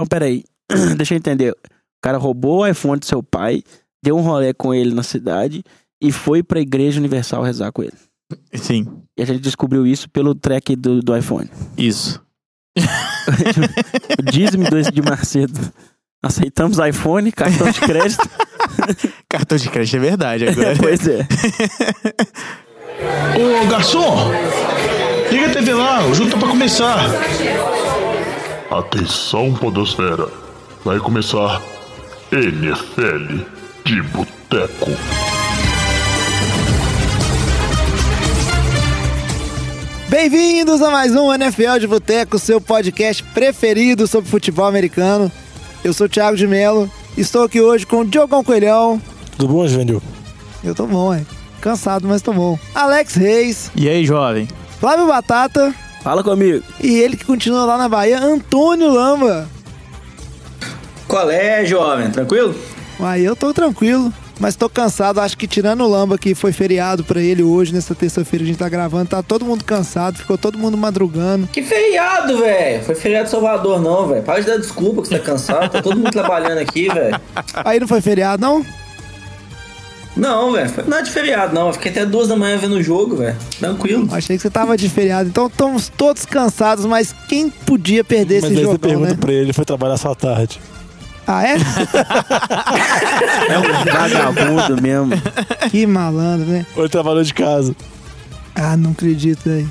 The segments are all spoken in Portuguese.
Então, peraí. Deixa eu entender. O cara roubou o iPhone do seu pai, deu um rolê com ele na cidade e foi pra Igreja Universal rezar com ele. Sim, E a gente descobriu isso pelo track do, do iPhone. isso. O dízimo do de Macedo. Aceitamos iPhone, cartão de crédito. Cartão de crédito é verdade agora. pois é. Ô garçom, liga a TV lá, o jogo tá pra começar. Atenção, Podosfera. Vai começar NFL de Boteco. Bem-vindos a mais um NFL de Boteco, seu podcast preferido sobre futebol americano. Eu sou o Thiago de Melo, estou aqui hoje com o Diogão Coelhão. Tudo bom, Juvenil? Eu tô bom, é. Cansado, mas tô bom. Alex Reis, E aí, jovem? Flávio Batata Fala comigo. e ele que continua lá na Bahia, Antônio Lamba. Qual é, jovem? Tranquilo? Aí eu tô tranquilo, mas tô cansado. Acho que tirando o Lamba, que foi feriado pra ele hoje, nessa terça-feira a gente tá gravando, tá todo mundo cansado, ficou todo mundo madrugando. Que feriado, velho. Foi feriado de Salvador, não, velho. Para de dar desculpa que você tá cansado. Tá todo mundo trabalhando aqui, velho. Aí não foi feriado, não? Não, velho. Foi nada de feriado, não. Eu fiquei até duas da manhã vendo o jogo, velho. Tranquilo. Achei que você tava de feriado. Então estamos todos cansados, mas quem podia perder Mas esse aí você jogão, pergunta né? pra ele, ele foi trabalhar só à tarde. Ah, é? É um vagabundo mesmo. que malandro, né? Ou ele trabalhou de casa. Ah, não acredito aí.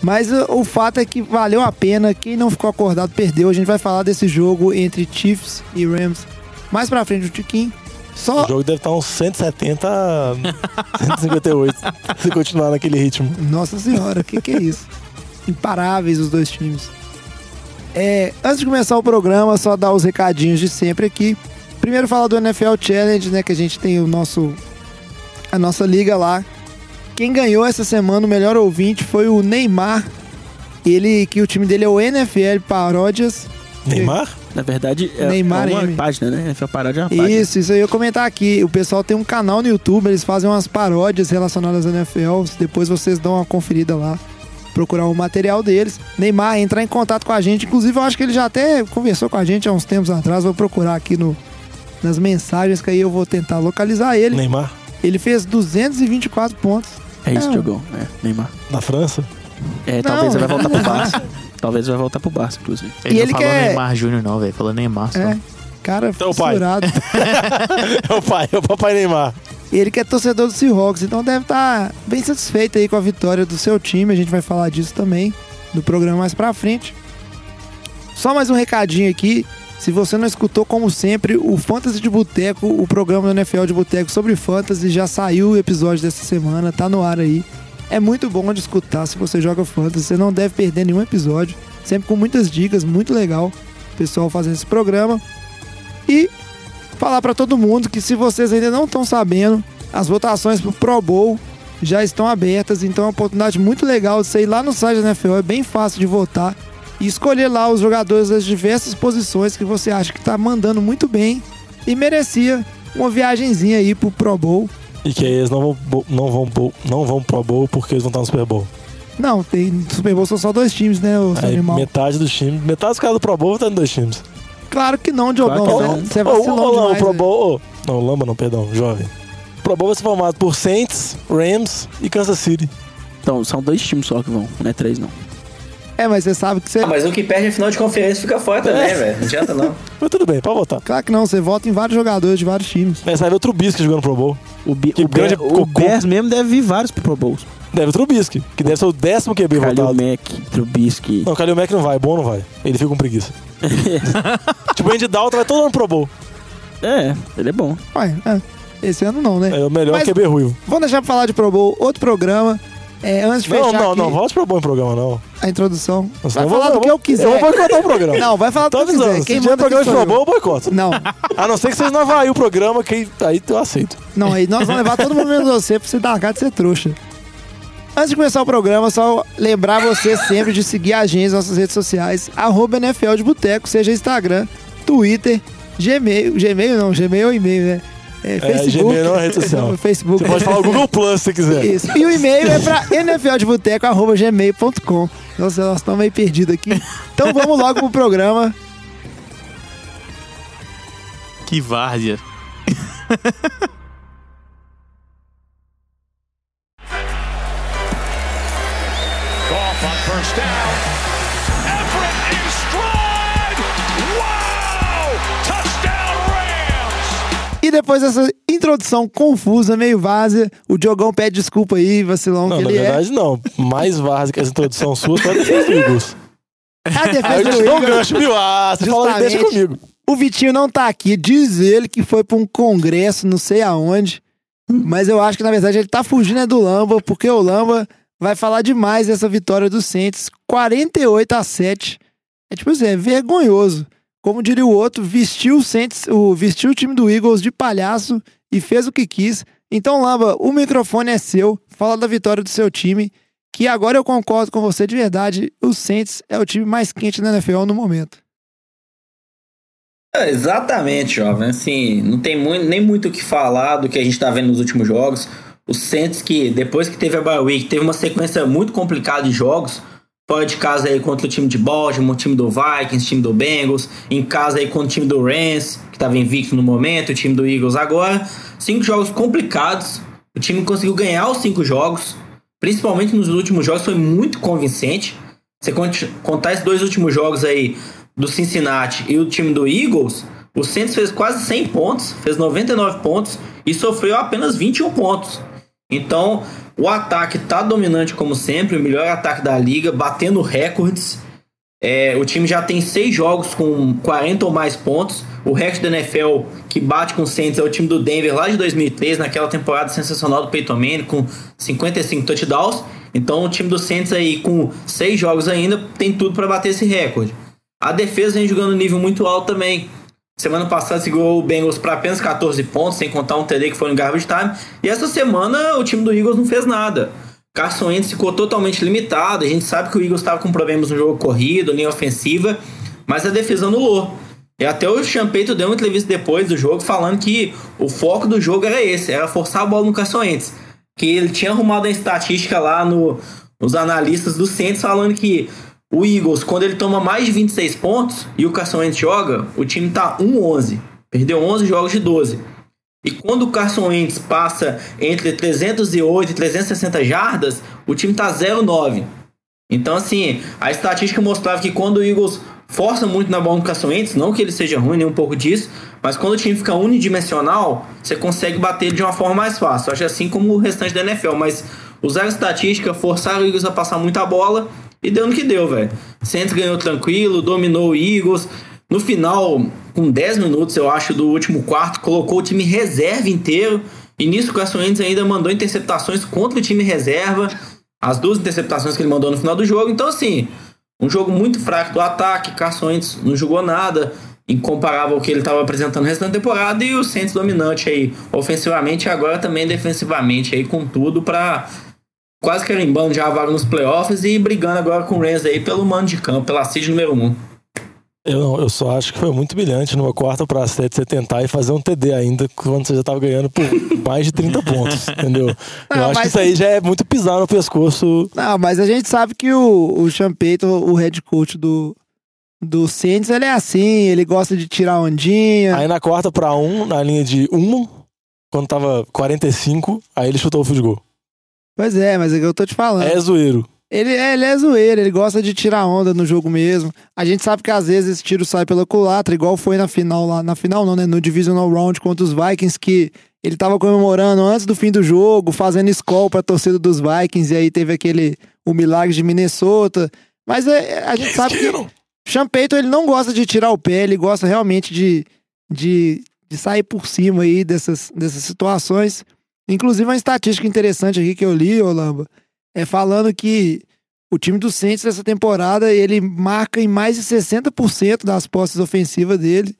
Mas o, o fato é que valeu a pena. Quem não ficou acordado perdeu. A gente vai falar desse jogo entre Chiefs e Rams mais pra frente do Tiquinho. Só. O jogo deve estar uns 170 a 158. se continuar naquele ritmo. Nossa senhora, o que, que é isso? Imparáveis os dois times. É, antes de começar o programa, só dar os recadinhos de sempre aqui. Primeiro falar do NFL Challenge, né? Que a gente tem o nosso. a nossa liga lá. Quem ganhou essa semana o melhor ouvinte foi o Neymar. Ele, que o time dele é o NFL Paródias. Neymar? Na verdade, é, Neymar é uma M. página, né? Foi parar de uma página. Isso, isso aí eu ia comentar aqui. O pessoal tem um canal no YouTube, eles fazem umas paródias relacionadas à NFL. Depois vocês dão uma conferida lá, procurar o material deles. Neymar, entrar em contato com a gente. Inclusive, eu acho que ele já até conversou com a gente há uns tempos atrás. Vou procurar aqui no, nas mensagens que aí eu vou tentar localizar ele. Neymar? Ele fez 224 pontos. É isso, É. Diogão. É, Neymar. Na França? É, talvez ele vai voltar pro. Barça. Talvez vai voltar pro Barça, inclusive. Ele E não ele falou quer- Neymar Júnior, não, velho. Falou Neymar só. É, cara pai. fissurado. É o pai, é o papai Neymar. E ele que é torcedor do Seahawks, então deve estar bem satisfeito aí com a vitória do seu time. A gente vai falar disso também no programa mais pra frente. Só mais um recadinho aqui. Se você não escutou, como sempre, o Fantasy de Boteco, o programa do NFL de Boteco sobre Fantasy, já saiu o episódio dessa semana, tá no ar aí. É muito bom de escutar se você joga Fantasy, você não deve perder nenhum episódio. Sempre com muitas dicas, muito legal. O pessoal fazendo esse programa. E falar pra todo mundo que se vocês ainda não estão sabendo, as votações pro Pro Bowl já estão abertas, então é uma oportunidade muito legal de você ir lá no site da NFL, é bem fácil de votar e escolher lá os jogadores das diversas posições que você acha que tá mandando muito bem e merecia uma viagenzinha aí pro Pro Bowl. E que aí eles não vão, não vão, não vão pro Bowl porque eles vão estar no Super Bowl. Não, tem no Super Bowl são só dois times, né, o Aí animal? metade dos times, metade dos caras do Pro Bowl estão em dois times. Claro que não, Diogão. Claro não. Você Ô, vacilou ô, não, o demais, Pro. Bowl. não, Lamba não, perdão, jovem. O Pro Bowl vai ser formado por Saints, Rams e Kansas City. Então, são dois times só que vão, não é três, não. É, mas você sabe que você... Ah, mas o que perde a final de conferência fica fora também, velho. Não adianta, não. Mas tudo bem, pode votar. Claro que não, você vota em vários jogadores de vários times. Mas vai ver o Trubisky jogando Pro Bowl. O, Bi- Que o, grande o. Bears mesmo deve vir vários pro Pro Bowls. Deve o Trubisky, que deve ser o décimo QB Kalil votado. Mack, Trubisky. Não, o Kalil Mack não vai, bom não vai. Ele fica com preguiça. tipo, o Andy Dalton vai todo ano pro Bowl. É, ele é bom. Ué, é, esse ano não, né? É o melhor Mas- QB ruivo. Vamos deixar pra falar de Pro Bowl, outro programa. É, antes de Não, fechar não, aqui não, volte pro Bowl em programa, não. a introdução. Nossa, vai falar vou- do que eu quiser. Eu vou boicotar o programa. Não, vai falar do que eu Todos os quiser. Quem Se tiver manda programa de Pro Bowl, eu boicoto. Não, A não ser que vocês não avaiem o programa, que aí eu aceito. não, aí nós vamos levar todo mundo menos você pra você dar a cara de ser trouxa. Antes de começar o programa, só lembrar você sempre de seguir a gente nas nossas redes sociais, arroba NFL de Boteco, seja Instagram, Twitter, Gmail, Gmail não, Gmail é e-mail, né? É, Facebook. Gmail não é rede social. Facebook. Você pode falar o Google Plus se quiser. Isso. E o e-mail é pra nfldeboteco.gmail.com. Nossa, nós estamos meio perdidos aqui. Então vamos logo pro programa. Que várzea. Goff on first down. Depois dessa introdução confusa, meio várzea, o Diogão pede desculpa aí, vacilão Não, que na ele é. verdade não. Mais várzea que essa introdução sua só defesa do Eagles. É a Aí defesa eu já do te dou um Eagles. gancho, viu? Ah, você falou, deixa comigo. O Vitinho não tá aqui, diz ele que foi pra um congresso, não sei aonde. Mas eu acho que, na verdade, ele tá fugindo é do Lamba, porque o Lamba vai falar demais dessa vitória do Saints. 48 a 7. É tipo assim, é vergonhoso. Como diria o outro, vestiu o Saints, o, vestiu o time do Eagles de palhaço e fez o que quis. Então, Lamba, o microfone é seu. Fala da vitória do seu time. Que agora eu concordo com você de verdade. O Saints é o time mais quente da NFL no momento. É, exatamente, jovem. Assim, não tem muito, nem muito o que falar do que a gente tá vendo nos últimos jogos. O Saints que, depois que teve a bye week, teve uma sequência muito complicada de jogos. Fora de casa aí contra o time de Baltimore, time do Vikings, time do Bengals. Em casa aí contra o time do Rams, que tava invicto no momento, o time do Eagles agora. Cinco jogos complicados. O time conseguiu ganhar os cinco jogos. Principalmente nos últimos jogos, foi muito convincente. Você cont- contar esses dois últimos jogos aí do Cincinnati e o time do Eagles, o Saints fez quase 100 pontos, fez 99 pontos e sofreu apenas 21 pontos. Então, o ataque tá dominante como sempre, o melhor ataque da liga, batendo recordes. É, o time já tem seis jogos com 40 ou mais pontos. O recorde da NFL que bate com o Saints é o time do Denver lá de 2003, naquela temporada sensacional do Peyton Manning, com 55 touchdowns. Então o time do Saints aí com seis jogos ainda tem tudo para bater esse recorde. A defesa vem jogando nível muito alto também. Semana passada segurou o Bengals para apenas 14 pontos, sem contar um TD que foi no garbage time. E essa semana o time do Eagles não fez nada. Carson Wentz ficou totalmente limitado. A gente sabe que o Eagles estava com problemas no jogo corrido, linha ofensiva, mas a defesa anulou. E até o Champeito deu uma entrevista depois do jogo falando que o foco do jogo era esse, era forçar a bola no Carson Wentz. Que ele tinha arrumado a estatística lá no, nos analistas do Saints falando que o Eagles, quando ele toma mais de 26 pontos e o Carson Wentz joga, o time tá 1-11. Perdeu 11 jogos de 12. E quando o Carson Wentz passa entre 308 e 360 jardas, o time tá 0-9. Então, assim, a estatística mostrava que quando o Eagles força muito na bola no Carson Wentz, não que ele seja ruim, nem um pouco disso, mas quando o time fica unidimensional, você consegue bater ele de uma forma mais fácil. Acho assim como o restante da NFL, mas usar a estatística, forçar o Eagles a passar muita bola e deu no que deu, velho. Saints ganhou tranquilo, dominou o Eagles. No final, com 10 minutos, eu acho, do último quarto, colocou o time reserva inteiro. E nisso o Carson Wentz ainda mandou interceptações contra o time reserva. As duas interceptações que ele mandou no final do jogo. Então, assim, um jogo muito fraco do ataque. Carson Wentz não jogou nada incomparável ao que ele estava apresentando no resto da temporada. E o Saints dominante aí, ofensivamente e agora também defensivamente aí, com tudo para quase carimbando já a vaga nos playoffs e brigando agora com o Rams aí pelo mando de campo, pela seed número 1. Eu, não, eu só acho que foi muito brilhante numa quarta pra sete você tentar e fazer um TD ainda quando você já tava ganhando por mais de 30 pontos, entendeu? eu Não, acho mas- que isso aí já é muito pisar no pescoço. Não, mas a gente sabe que o, o Sean Payton, o head coach do, do Saints, ele é assim, ele gosta de tirar ondinha. Aí na quarta pra um, na linha de uma, quando tava 45, aí ele chutou o field goal. Pois é, mas é que eu tô te falando. É zoeiro. Ele, é, ele é zoeiro, ele gosta de tirar onda no jogo mesmo. A gente sabe que às vezes esse tiro sai pela culatra, igual foi na final lá. Na final não, né? No Divisional Round contra os Vikings, que ele tava comemorando antes do fim do jogo, fazendo escola pra torcida dos Vikings, e aí teve aquele o milagre de Minnesota. Mas é, a gente sabe que Sean Payton, ele não gosta de tirar o pé, ele gosta realmente de, de, de sair por cima aí dessas, dessas situações. Inclusive, uma estatística interessante aqui que eu li, Olamba, é falando que o time do Saints nessa temporada, ele marca em mais de 60% das posses ofensivas dele,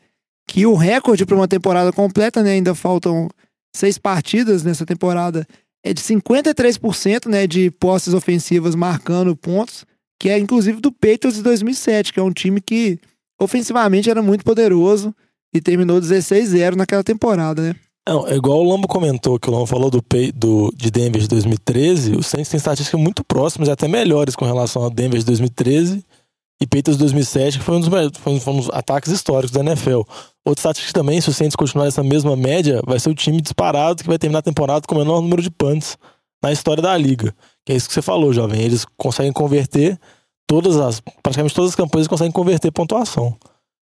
que o recorde para uma temporada completa, né, ainda faltam seis partidas nessa temporada, é de 53%, né, de posses ofensivas marcando pontos, que é inclusive do Patriots de 2007, que é um time que ofensivamente era muito poderoso e terminou 16-0 naquela temporada, né? Não, é igual o Lambo comentou, que o Lambo falou do, Pay- do, de Denver de 2013, o Saints tem estatísticas muito próximas até melhores com relação ao Denver de 2013 e Patriots 2007, que foi um dos, foi um- foi um dos ataques históricos da NFL. Outra estatística também, se o Saints continuar nessa mesma média, vai ser o time disparado que vai terminar a temporada com o menor número de punts na história da liga. Que é isso que você falou, jovem. Eles conseguem converter todas as. Praticamente todas as campanhas conseguem converter pontuação.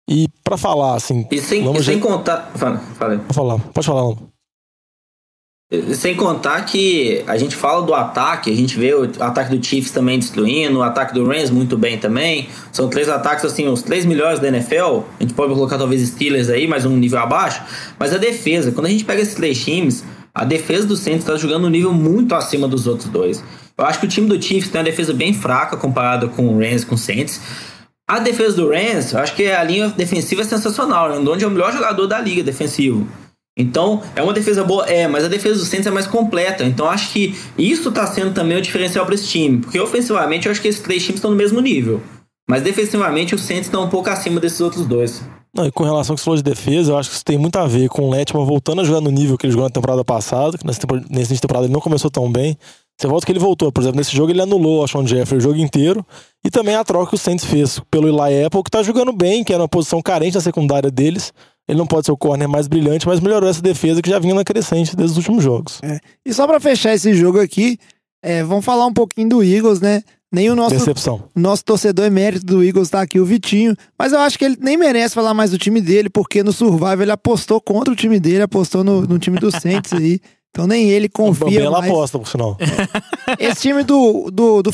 E pra falar, assim. E sem, e sem já- contar. Fala, fala. Vou falar. Pode falar, Lama. Sem contar que a gente fala do ataque, a gente vê o ataque do Chiefs também destruindo, o ataque do Rams muito bem também. São três ataques, assim, os três melhores da NFL. A gente pode colocar talvez Steelers aí, mais um nível abaixo. Mas a defesa, quando a gente pega esses três times, a defesa do Saints está jogando um nível muito acima dos outros dois. Eu acho que o time do Chiefs tem uma defesa bem fraca comparado com o Rams, com o Saints. A defesa do Rams, eu acho que a linha defensiva é sensacional. né? O é o melhor jogador da liga defensivo. Então, é uma defesa boa, é, mas a defesa do Saints é mais completa. Então, acho que isso tá sendo também o diferencial para esse time. Porque ofensivamente, eu acho que esses três times estão no mesmo nível. Mas defensivamente, o Saints está um pouco acima desses outros dois. Não, e com relação ao que você falou de defesa, eu acho que isso tem muito a ver com o Letman voltando a jogar no nível que ele jogou na temporada passada, que nessa temporada, nessa temporada ele não começou tão bem. Você volta que ele voltou, por exemplo, nesse jogo ele anulou o Alshon Jeffrey o jogo inteiro, e também a troca que o Saints fez pelo Eli Apple, que tá jogando bem, que era uma posição carente na secundária deles. Ele não pode ser o corner mais brilhante, mas melhorou essa defesa que já vinha na crescente desde os últimos jogos. E só pra fechar esse jogo aqui, é, vamos falar um pouquinho do Eagles, né? Nem o nosso, Decepção. nosso torcedor emérito do Eagles tá aqui, o Vitinho. Mas eu acho que ele nem merece falar mais do time dele, porque no Survival ele apostou contra o time dele, apostou no, no time do Saints aí. Então nem ele Uma confia bela mais. aposta, por sinal. Esse time do, do, do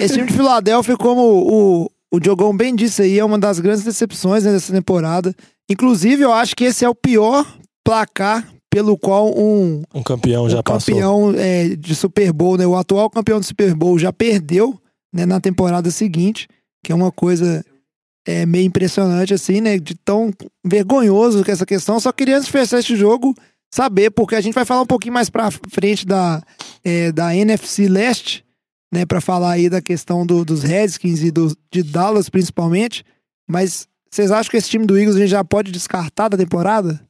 Esse time de Filadélfia, como o, o Diogão bem disse aí, é uma das grandes decepções né, dessa temporada. Inclusive, eu acho que esse é o pior placar pelo qual um, Um campeão já o passou. campeão é, de Super Bowl, né? O atual campeão do Super Bowl já perdeu né, na temporada seguinte, que é uma coisa é, meio impressionante, assim, né? De tão vergonhoso que essa questão. Só queria, antes de fechar esse jogo, saber, porque a gente vai falar um pouquinho mais pra frente da, é, da NFC Leste, né? Pra falar aí da questão do- dos Redskins e do, de Dallas, principalmente. Mas vocês acham que esse time do Eagles a gente já pode descartar da temporada?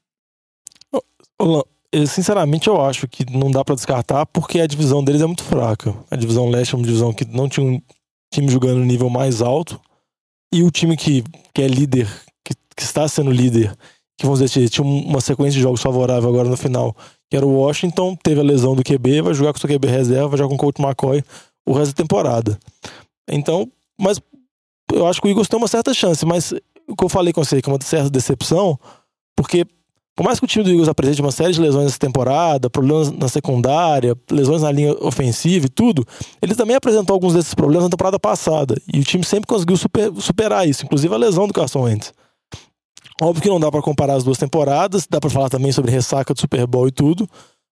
Lan, eu, Sinceramente, eu acho que não dá pra descartar porque a divisão deles é muito fraca. A divisão leste é uma divisão que não tinha um time jogando no nível mais alto. E o time que, que é líder, que, que está sendo líder, que vamos dizer, tinha um- uma sequência de jogos favorável agora no final, que era o Washington, teve a lesão do QB, vai jogar com o seu QB reserva, vai jogar com o Colt McCoy o resto da temporada. Então, mas eu acho que o Eagles tem uma certa chance, mas o que eu falei com você, que é uma certa decepção, porque por mais que o time do Eagles apresente uma série de lesões nessa temporada, problemas na secundária, lesões na linha ofensiva e tudo, ele também apresentou alguns desses problemas na temporada passada. E o time sempre conseguiu super- superar isso, inclusive a lesão do Carson Wentz. Óbvio que não dá pra comparar as duas temporadas, dá pra falar também sobre ressaca do Super Bowl e tudo,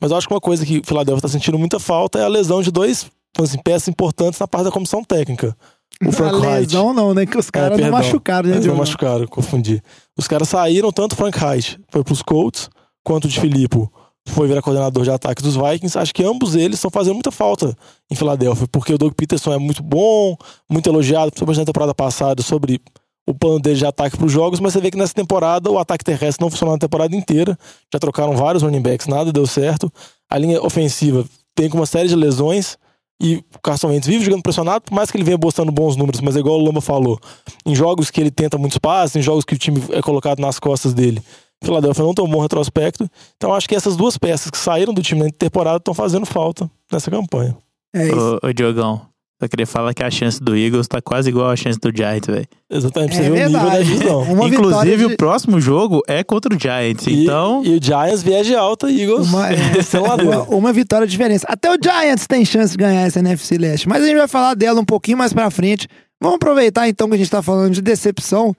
mas eu acho que uma coisa que o Philadelphia tá sentindo muita falta é a lesão de dois assim, peças importantes na parte da comissão técnica. O Frank a lesão não, né? Que os caras não perdão. machucaram, né, Eles não machucaram, confundi. Os caras saíram, tanto o Frank Reich foi pros Colts, quanto o de Filippo foi virar coordenador de ataques dos Vikings. Acho que ambos eles estão fazendo muita falta em Filadélfia, porque o Doug Peterson é muito bom, muito elogiado, principalmente na temporada passada, sobre o plano dele de ataque para os jogos, mas você vê que nessa temporada o ataque terrestre não funcionou na temporada inteira. Já trocaram vários running backs, nada deu certo. A linha ofensiva tem com uma série de lesões. E o Carson Wentz vive jogando pressionado, por mais que ele venha postando bons números, mas é igual o Lamba falou, em jogos que ele tenta muitos passes, em jogos que o time é colocado nas costas dele, Philadelphia não tomou um retrospecto. Então acho que essas duas peças que saíram do time na temporada estão fazendo falta nessa campanha. É isso. Ô, ô Diogão, só queria falar que a chance do Eagles tá quase igual a chance do Giants, velho. Exatamente, pra É você ver o nível da divisão. Inclusive, de- o próximo jogo é contra o Giants. E, Então, e o Giants viaja alta, Eagles. Uma, é, uma, uma vitória de diferença. Até o Giants tem chance de ganhar essa NFC Leste. Mas a gente vai falar dela um pouquinho mais pra frente. Vamos aproveitar então que a gente tá falando de decepção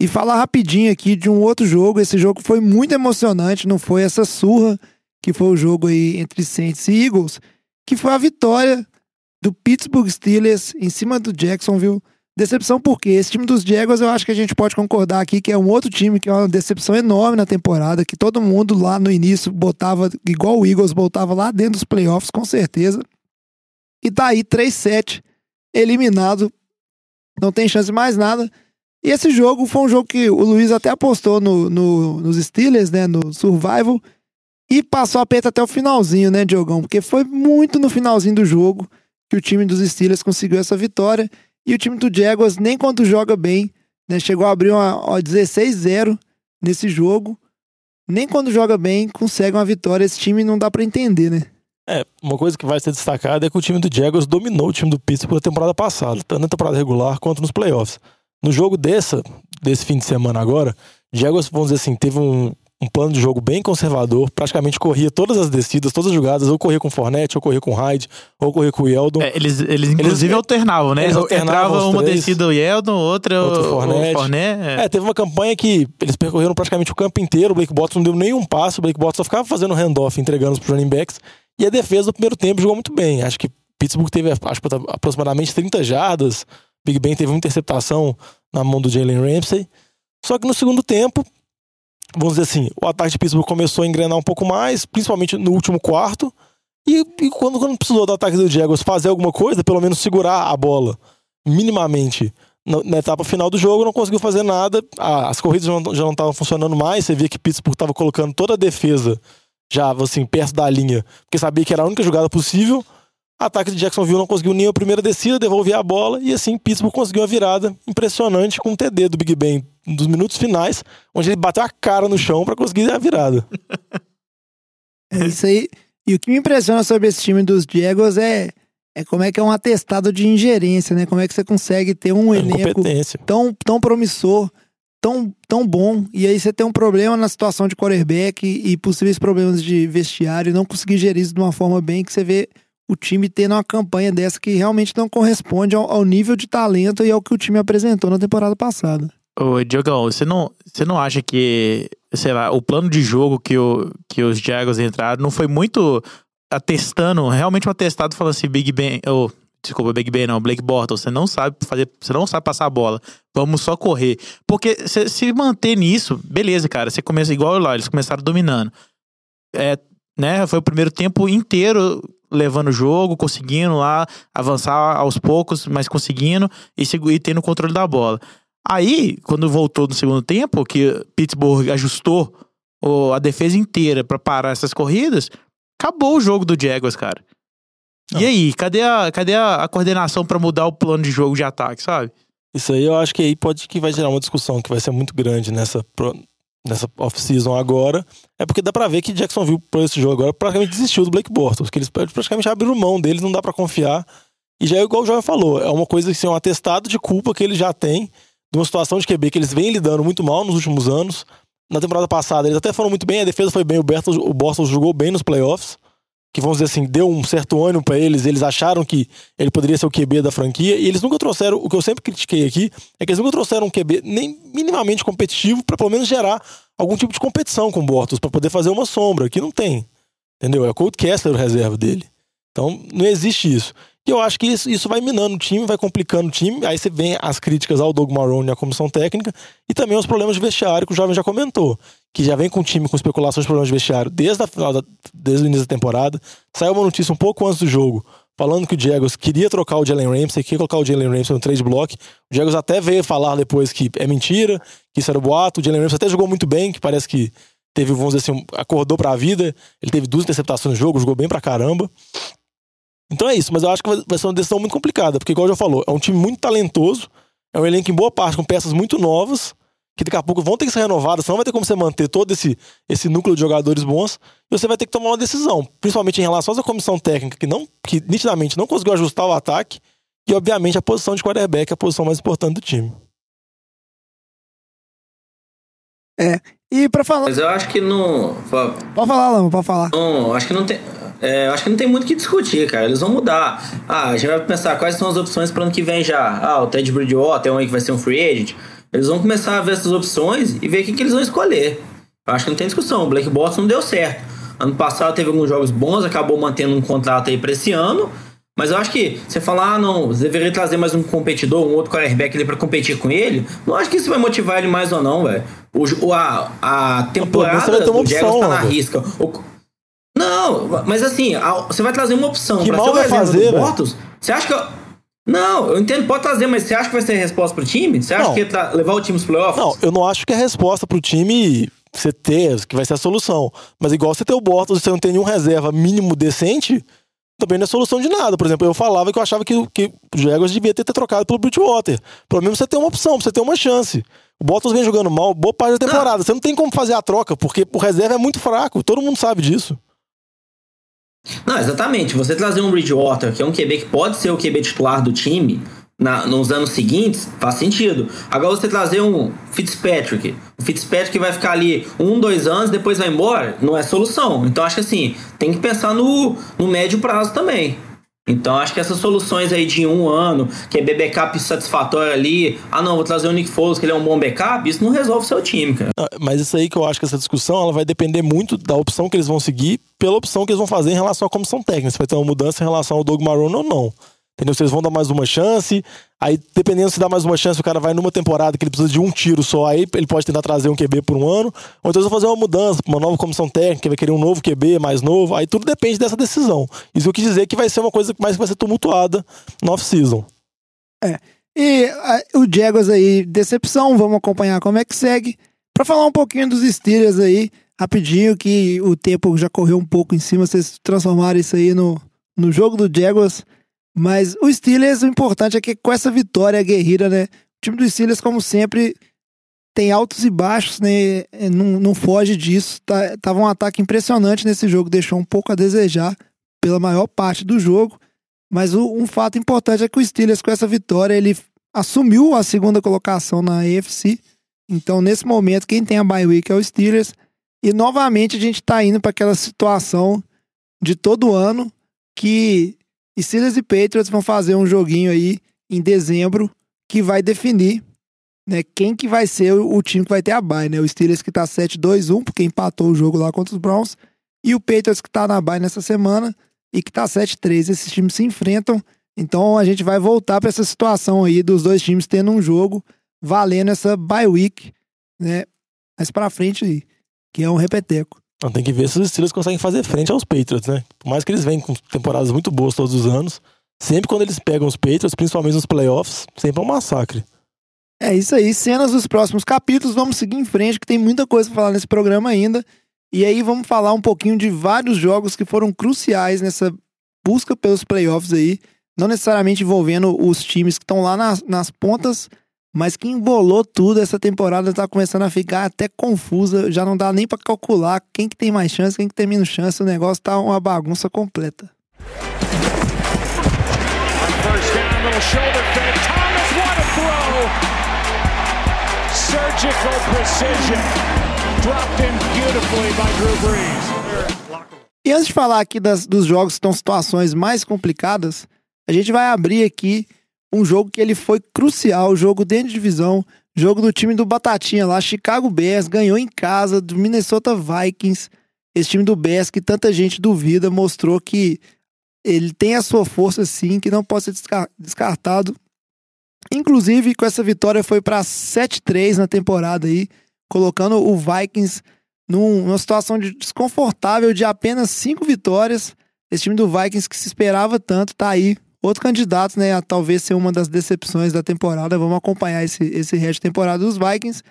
e falar rapidinho aqui de um outro jogo. Esse jogo foi muito emocionante, não foi essa surra que foi o jogo aí entre Saints e Eagles, que foi a vitória do Pittsburgh Steelers em cima do Jacksonville. Decepção porque esse time dos Jaguars eu acho que a gente pode concordar aqui que é um outro time que é uma decepção enorme na temporada, que todo mundo lá no início botava, igual o Eagles, botava lá dentro dos playoffs, com certeza. E tá aí 3-7, eliminado, não tem chance de mais nada. E esse jogo foi um jogo que o Luiz até apostou no, no- nos Steelers, né, no Survival, e passou a peta até o finalzinho, né, Diogão? Porque foi muito no finalzinho do jogo que o time dos Steelers conseguiu essa vitória. E o time do Jaguars, nem quando joga bem, né? Chegou a abrir uma, ó, 16-0 nesse jogo. Nem quando joga bem, consegue uma vitória. Esse time não dá pra entender, né? É, uma coisa que vai ser destacada é que o time do Jaguars dominou o time do Pittsburgh na temporada passada, tanto na temporada regular quanto nos playoffs. No jogo dessa, desse fim de semana agora, Jaguars, vamos dizer assim, teve um, um plano de jogo bem conservador, praticamente corria todas as descidas, todas as jogadas, ou corria com o Fournette, ou corria com o Hyde, ou corria com o Yeldon. É, eles, eles inclusive alternavam, né? eles alternavam Entrava uma três. descida o Yeldon, outra o, Fournette. Fournette. é. É, teve uma campanha que eles percorreram praticamente o campo inteiro, o Blake Bottas não deu nenhum passo, o Blake Bottas só ficava fazendo handoff, entregando os running backs, e a defesa do primeiro tempo jogou muito bem. Acho que Pittsburgh teve acho, que aproximadamente 30 jardas, Big Ben teve uma interceptação na mão do Jalen Ramsey. Só que no segundo tempo, vamos dizer assim, o ataque de Pittsburgh começou a engrenar um pouco mais, principalmente no último quarto, e, e quando, quando precisou do ataque do Jaguars fazer alguma coisa, pelo menos segurar a bola minimamente na, na etapa final do jogo, não conseguiu fazer nada. As corridas já não- já não estavam funcionando mais. Você via que Pittsburgh estava colocando toda a defesa já assim perto da linha, porque sabia que era a única jogada possível. Ataque de Jacksonville não conseguiu nem a primeira descida, devolver a bola e assim Pittsburgh conseguiu a virada impressionante com o TD do Big Ben dos minutos finais, onde ele bateu a cara no chão para conseguir a virada. É isso aí. E o que me impressiona sobre esse time dos Jaguars é, é como é que é um atestado de ingerência, né? Como é que você consegue ter um elenco Competência. tão, tão promissor, tão, tão bom, e aí você tem um problema na situação de quarterback e, e possíveis problemas de vestiário e não conseguir gerir isso de uma forma bem que você vê o time tendo uma campanha dessa que realmente não corresponde ao, ao nível de talento e ao que o time apresentou na temporada passada. Ô, Diogão, você não, você não acha que, sei lá, o plano de jogo que, o, que os Jaguars entraram não foi muito atestando, realmente um atestado falando assim, Big Ben, ou, desculpa, Big Ben não, Blake Bortles, você não sabe fazer, você não sabe passar a bola, vamos só correr. Porque se, se manter nisso, beleza, cara, você começa igual lá, eles começaram dominando. É, né, foi o primeiro tempo inteiro levando o jogo, conseguindo lá avançar aos poucos, mas conseguindo e, e tendo o controle da bola. Aí, quando voltou no segundo tempo, que Pittsburgh ajustou a defesa inteira pra parar essas corridas, acabou o jogo do Jaguars, cara. Não. E aí, cadê a, cadê a, a coordenação pra mudar o plano de jogo de ataque, sabe? Isso aí eu acho que aí pode que vai gerar uma discussão que vai ser muito grande nessa, nessa off-season agora. É porque dá pra ver que Jacksonville, por esse jogo agora, praticamente desistiu do Blake Bortles, que eles praticamente abriram mão deles, não dá pra confiar. E já é igual o Jovem falou, é uma coisa que é um atestado de culpa que eles já têm de uma situação de QB que eles vêm lidando muito mal nos últimos anos. Na temporada passada eles até foram muito bem, a defesa foi bem, o o Bortles jogou bem nos playoffs. Que vamos dizer assim, deu um certo ânimo pra eles, eles acharam que ele poderia ser o QB da franquia, e eles nunca trouxeram, o que eu sempre critiquei aqui, é que eles nunca trouxeram um QB nem minimamente competitivo pra pelo menos gerar algum tipo de competição com o Bortles, pra poder fazer uma sombra, que não tem. Entendeu? É o Colt Kessler o reserva dele. Então, não existe isso. E eu acho que isso, isso vai minando o time, vai complicando o time. Aí você vem as críticas ao Doug Marrone à comissão técnica, e também os problemas de vestiário que o jovem já comentou. Que já vem com o time com especulações de problemas de vestiário desde, a final da- desde o início da temporada. Saiu uma notícia um pouco antes do jogo, falando que o Jaguars queria trocar o Jalen Ramsey, queria colocar o Jalen Ramsey no trade block. O Jaguars até veio falar depois que é mentira, que isso era boato. O Jalen Ramsey até jogou muito bem, que parece que teve, vamos dizer assim, acordou pra vida. Ele teve duas interceptações no jogo, jogou bem pra caramba. Então é isso, mas eu acho que vai- ser uma decisão muito complicada, porque, igual já falou, é um time muito talentoso, é um elenco em boa parte com peças muito novas, que daqui a pouco vão ter que ser renovadas, senão vai ter como você manter todo esse, esse núcleo de jogadores bons, e você vai ter que tomar uma decisão, principalmente em relação à comissão técnica, que, não, que nitidamente não conseguiu ajustar o ataque, e obviamente a posição de quarterback é a posição mais importante do time. E pra falar. Mas eu acho que não. Pode falar, Lama, pode falar. Não, acho que não tem. É, eu acho que não tem muito o que discutir, cara. Eles vão mudar. Ah, a gente vai pensar quais são as opções para ano que vem já. Ah, o Ted Bridgewater é um aí que vai ser um free agent. Eles vão começar a ver essas opções e ver o que, que eles vão escolher. Eu acho que não tem discussão. O Blake Bortles não deu certo. Ano passado teve alguns jogos bons, acabou mantendo um contrato aí pra esse ano. Mas eu acho que você falar, ah, não, você deveria trazer mais um competidor, um outro quarterback ali pra competir com ele. Não acho que isso vai motivar ele mais ou não, velho. O, a, a temporada uma do Jaguars tá na risca. O- não, mas assim, você vai trazer uma opção Que pra mal vai fazer? Bortles. Você acha que. eu- Não, eu entendo, pode trazer, mas você acha que vai ser a resposta pro time? Você acha Não. que tra- levar o time pros playoffs? Não, eu não acho que a resposta pro time você ter, que vai ser a solução. Mas igual você ter o Bortles e você não tem nenhum reserva mínimo decente, também não é solução de nada. Por exemplo, eu falava que eu achava que, o- que o Jaguars devia ter, ter trocado pelo Bridgewater. Pelo menos você tem uma opção, pra você ter uma chance. O Bottas vem jogando mal boa parte da temporada. Você não tem como fazer a troca, porque o reserva é muito fraco. Todo mundo sabe disso. Não, exatamente. Você trazer um Bridgewater, que é um QB que pode ser o QB titular do time na- nos anos seguintes, faz sentido. Agora você trazer um Fitzpatrick, o Fitzpatrick vai ficar ali um, dois anos, depois vai embora, não é solução. Então acho que assim, tem que pensar no, no médio prazo também. Então acho que essas soluções aí de um ano, que é backup satisfatório ali, ah não, vou trazer o Nick Foles, que ele é um bom backup, isso não resolve o seu time, cara. Ah, Mas isso aí que eu acho que essa discussão ela vai depender muito da opção que eles vão seguir pela opção que eles vão fazer em relação à comissão técnica. Se vai ter uma mudança em relação ao Doug Marrone ou não. Entendeu? Eles vão dar mais uma chance, aí dependendo se dá mais uma chance, o cara vai numa temporada que ele precisa de um tiro só, aí ele pode tentar trazer um QB por um ano, ou então vão fazer uma mudança, uma nova comissão técnica, vai querer um novo QB mais novo, aí tudo depende dessa decisão. Isso eu quis dizer que vai ser uma coisa mais que vai ser tumultuada no off-season. E a- o Jaguars aí, decepção, vamos acompanhar como é que segue. Pra falar um pouquinho dos Steelers aí, rapidinho, que o tempo já correu um pouco em cima, vocês transformaram isso aí no, no jogo do Jaguars. Mas o Steelers, o importante é que com essa vitória guerreira, né? O time do Steelers, como sempre, tem altos e baixos, né? é, Não, não foge disso. Tá, tava um ataque impressionante nesse jogo, deixou um pouco a desejar pela maior parte do jogo. Mas o- um fato importante é que o Steelers, com essa vitória, ele assumiu a segunda colocação na AFC. Então, nesse momento, quem tem a bye week é o Steelers. E novamente a gente tá indo para aquela situação de todo ano que Steelers e Patriots vão fazer um joguinho aí em dezembro que vai definir né, quem que vai ser o, time que vai ter a bye, né? O Steelers que tá 7-2-1, porque empatou o jogo lá contra os Browns, e o Patriots que tá na bye nessa semana e que tá 7-3. Esses times se enfrentam, então a gente vai voltar para essa situação aí dos dois times tendo um jogo valendo essa bye week, né? Mais pra frente aí, que é um repeteco. Então tem que ver se os Steelers conseguem fazer frente aos Patriots, né? Por mais que eles venham com temporadas muito boas todos os anos, sempre quando eles pegam os Patriots, principalmente nos playoffs, sempre é um massacre. É isso aí, cenas dos próximos capítulos. Vamos seguir em frente, que tem muita coisa pra falar nesse programa ainda. E aí vamos falar um pouquinho de vários jogos que foram cruciais nessa busca pelos playoffs aí. Não necessariamente envolvendo os times que estão lá nas, nas pontas, mas que embolou tudo. Essa temporada tá começando a ficar até confusa. Já não dá nem pra calcular quem que tem mais chance, quem que tem menos chance. O negócio tá uma bagunça completa. Surgical precision. Dropped in beautifully by Drew Brees. E antes de falar aqui das- dos jogos que estão situações mais complicadas, a gente vai abrir aqui um jogo que ele foi crucial, jogo dentro de divisão, jogo do time do Batatinha lá, Chicago Bears, ganhou em casa do Minnesota Vikings. Esse time do Bears que tanta gente duvida, mostrou que ele tem a sua força sim, que não pode ser desca- descartado. Inclusive, com essa vitória foi para 7-3 na temporada aí, colocando o Vikings num- numa situação de desconfortável de apenas cinco vitórias. Esse time do Vikings que se esperava tanto tá aí. Outro candidato, né, a talvez ser uma das decepções da temporada. Vamos acompanhar esse, esse resto de temporada dos Vikings.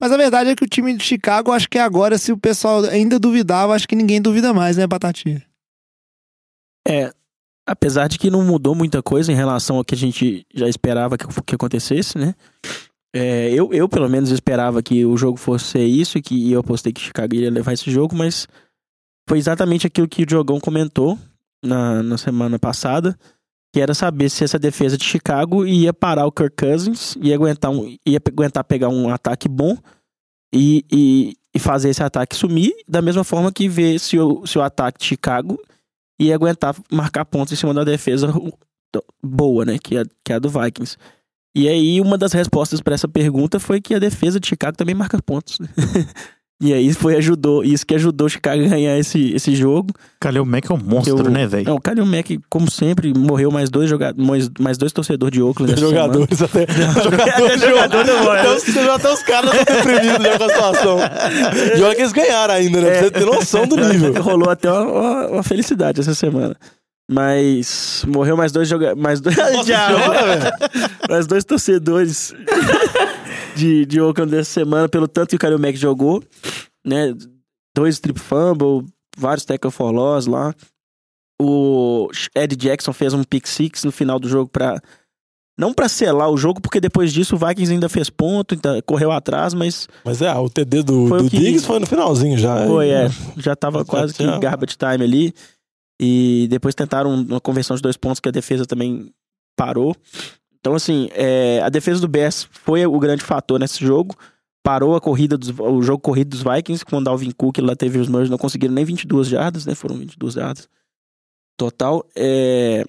Mas a verdade é que o time de Chicago, acho que agora, se o pessoal ainda duvidava, acho que ninguém duvida mais, né, Batatinha? É, apesar de que não mudou muita coisa em relação ao que a gente já esperava que, que acontecesse, né? É, eu, eu, pelo menos, esperava que o jogo fosse isso, que eu apostei que Chicago iria levar esse jogo, mas foi exatamente aquilo que o Diogão comentou na, na semana passada, que era saber se essa defesa de Chicago ia parar o Kirk Cousins, ia aguentar, um, ia aguentar pegar um ataque bom e, e, e fazer esse ataque sumir, da mesma forma que ver se o, se o ataque de Chicago ia aguentar marcar pontos em cima da defesa boa, né? Que é, que é a do Vikings. E aí, uma das respostas para essa pergunta foi que a defesa de Chicago também marca pontos. e aí foi ajudou, isso que ajudou o Chicago a ganhar esse, esse jogo. Kalil Mack é um monstro, Eu- né, velho? Não, o Kalil Mack, como sempre, morreu mais dois jogadores, mais, mais dois torcedores de Oakland. essa semana. jogadores até. Até jogador demora. até, os, até os caras estão deprimidos já com a situação. E olha que eles ganharam ainda, né? Pra você ter noção do nível. Rolou até uma, uma- uma felicidade essa semana. Mas morreu mais dois jogadores. Mais dois. Diabo. mais dois torcedores de, de Oakland dessa semana, pelo tanto que o Kalil Mack jogou, né? Dois trip fumble, vários tackle for loss lá. o Ed Jackson fez um pick six no final do jogo pra. Não pra selar o jogo, porque depois disso o Vikings ainda fez ponto, então correu atrás, mas Mas é, o TD do, Foi o do que- Diggs foi no finalzinho já. foi, é, já tava quase que garbage time ali. E depois tentaram uma conversão de dois pontos que a defesa também parou. Então, assim, é, a defesa do Bears foi o grande fator nesse jogo. Parou a corrida dos, o jogo corrido dos Vikings, quando o Alvin Cook lá teve os Murray, não conseguiram nem 22 jardas, né? Foram 22 jardas total. É,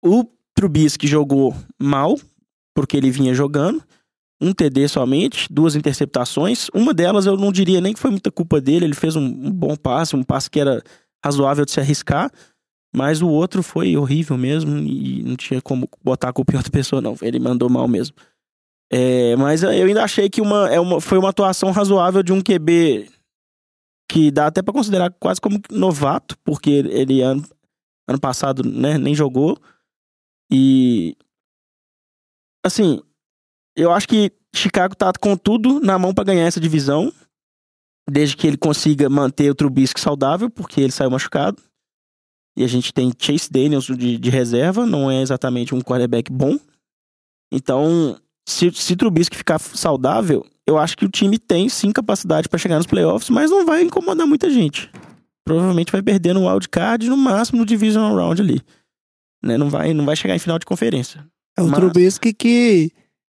o Trubisky jogou mal, porque ele vinha jogando. Um TD somente, duas interceptações. Uma delas eu não diria nem que foi muita culpa dele. Ele fez um, um bom passe, um passe que era razoável de se arriscar. Mas o outro foi horrível mesmo e não tinha como botar a culpa em outra pessoa, não. Ele mandou mal mesmo. É, mas eu ainda achei que uma, é uma, foi uma atuação razoável de um QB que dá até pra considerar quase como novato, porque ele ano, ano passado né, nem jogou. E. Assim, eu acho que Chicago tá com tudo na mão pra ganhar essa divisão, desde que ele consiga manter o Trubisky saudável, porque ele saiu machucado. E a gente tem Chase Daniels de, de reserva, não é exatamente um quarterback bom. Então, se, se Trubisky ficar saudável, eu acho que o time tem sim capacidade pra chegar nos playoffs, mas não vai incomodar muita gente. Provavelmente vai perder no wildcard, no máximo no divisional round ali. Né? Não, vai, não vai chegar em final de conferência. É o Mas- Trubisky que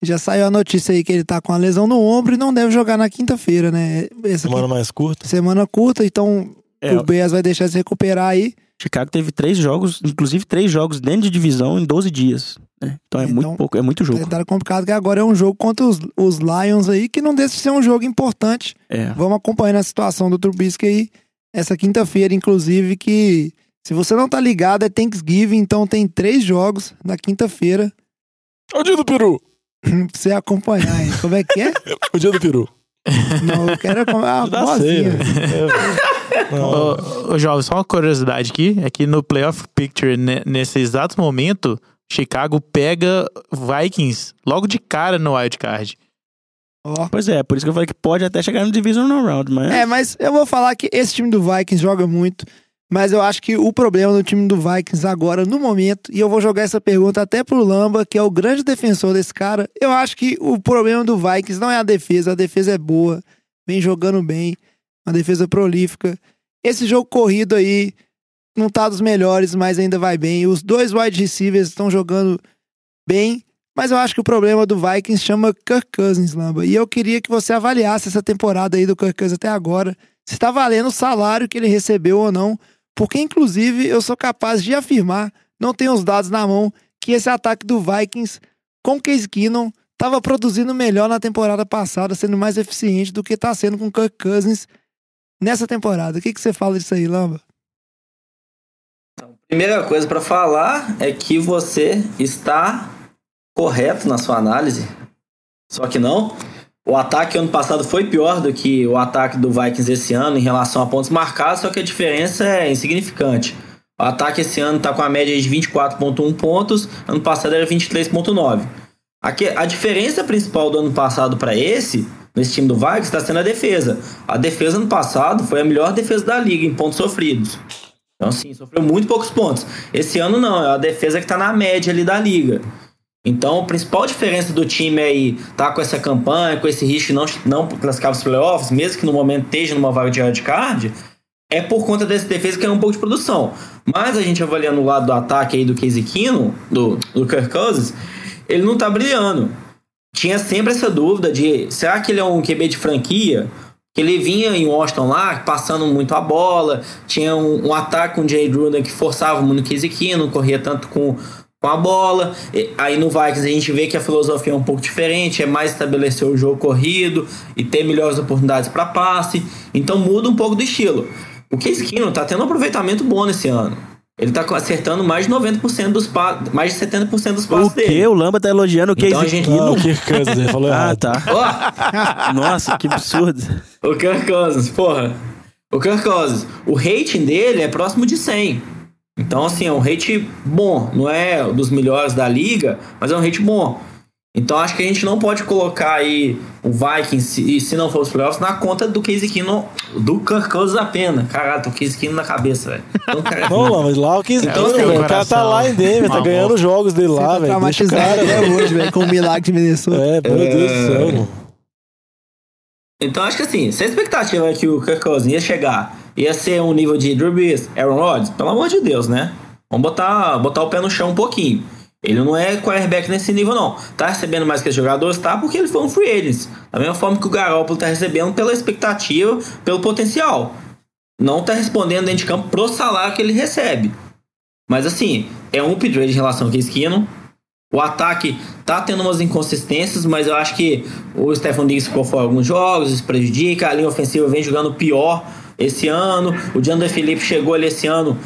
já saiu a notícia aí que ele tá com a lesão no ombro e não deve jogar na quinta-feira, né? Essa Semana semana, mais curta. semana curta, então É, o Bears vai deixar de se recuperar aí. Chicago teve três jogos, inclusive três jogos dentro de divisão em 12 dias. né? Então é Então, muito pouco, é muito jogo. Tá complicado que agora é um jogo contra os, os Lions aí, que não deixa de ser um jogo importante. É. Vamos acompanhando a situação do Trubisky aí. Essa quinta-feira, inclusive, que se você não tá ligado, é Thanksgiving, então tem três jogos na quinta-feira É o dia do peru. pra você acompanhar aí. Como é que é? O dia do peru. Não, eu quero acompanhar a Dá sei, vozinha. Ô, ô, Jovem, só uma curiosidade aqui, é que no Playoff Picture, ne- nesse exato momento, Chicago pega Vikings logo de cara no wildcard. Ó. Pois é, por isso que eu falei que pode até chegar no divisional round, mas É, mas eu vou falar que esse time do Vikings joga muito. Mas eu acho que o problema do time do Vikings agora, no momento, e eu vou jogar essa pergunta até pro Lamba, que é o grande defensor desse cara. Eu acho que o problema do Vikings não é a defesa, a defesa é boa, vem jogando bem, uma defesa prolífica. Esse jogo corrido aí não tá dos melhores, mas ainda vai bem. Os dois wide receivers estão jogando bem, mas eu acho que o problema do Vikings chama Kirk Cousins, Lamba. E eu queria que você avaliasse essa temporada aí do Kirk Cousins até agora, se está valendo o salário que ele recebeu ou não, porque inclusive eu sou capaz de afirmar, não tenho os dados na mão, que esse ataque do Vikings com Case Keenum estava produzindo melhor na temporada passada, sendo mais eficiente do que está sendo com Kirk Cousins nessa temporada. O que, que você fala disso aí, Lamba? Primeira coisa pra falar é que você está correto na sua análise. Só que não. O ataque ano passado foi pior do que o ataque do Vikings esse ano em relação a pontos marcados, só que a diferença é insignificante. O ataque esse ano está com a média de 24,1 pontos, ano passado era 23,9. Aqui, a diferença principal do ano passado para esse, nesse time do Vikings, está sendo a defesa. A defesa ano passado foi a melhor defesa da liga em pontos sofridos. Então, assim, sofreu muito poucos pontos. Esse ano não, é a defesa que está na média ali da liga. Então, a principal diferença do time aí tá com essa campanha, com esse risco não, não classificar os playoffs, mesmo que no momento esteja numa vaga de wildcard, é por conta dessa defesa que é um pouco de produção. Mas a gente avaliando o lado do ataque aí do Casey Keenum, do, do Kirk Cousins, ele não tá brilhando. Tinha sempre essa dúvida de, será que ele é um QB de franquia? Que ele vinha em Washington lá, passando muito a bola, tinha um, um ataque com o Jay Gruden que forçava muito o Casey Keenum, corria tanto com com a bola. E Aí no Vikings a gente vê que a filosofia é um pouco diferente, é mais estabelecer o jogo corrido e ter melhores oportunidades para passe. Então muda um pouco do estilo. O Case Keenum tá tendo um aproveitamento bom nesse ano. Ele tá acertando mais de 90% dos passes, mais de 70% dos o passes dele. que? O Lamba tá elogiando o Então Casey a gente- Keenum? Não, o Kirk Cousins, ele falou Ah, errado. tá. Ó, Nossa, que absurdo. o Kirk Cousins, porra. O Kirk Cousins, o rating dele é próximo de 100. Então, assim, é um rate bom. Não é dos melhores da liga, mas é um rate bom. Então acho que a gente não pode colocar aí o Vikings, e se não for os playoffs, na conta do Case Keenum, do Kirk Cousins apenas. Caralho, tô com o Case Keenum na cabeça, velho. Então, cara, Não, lá, mas lá o que Então, velho, assim, O cara tá lá em Denver, tá ganhando os jogos dele lá, tá velho. Traumatizado até hoje, velho, com o milagre de Minnesota. É, meu Deus do céu, mano. Então acho que assim, se a expectativa é que o Kirk Cousins ia chegar, ia ser um nível de Drew Brees, Aaron Rodgers, pelo amor de Deus, né? Vamos botar, botar o pé no chão um pouquinho. Ele não é quarterback nesse nível, não. Tá recebendo mais que os jogadores, tá? Porque ele foi um free agent. Da mesma forma que o Garoppolo tá recebendo pela expectativa, pelo potencial. Não tá respondendo dentro de campo pro salário que ele recebe. Mas assim, é um upgrade em relação ao Case. O ataque tá tendo umas inconsistências, mas eu acho que o Stefan Diggs ficou fora alguns jogos, isso prejudica. A linha ofensiva vem jogando pior esse ano. O DeAndre Felipe chegou ali esse ano,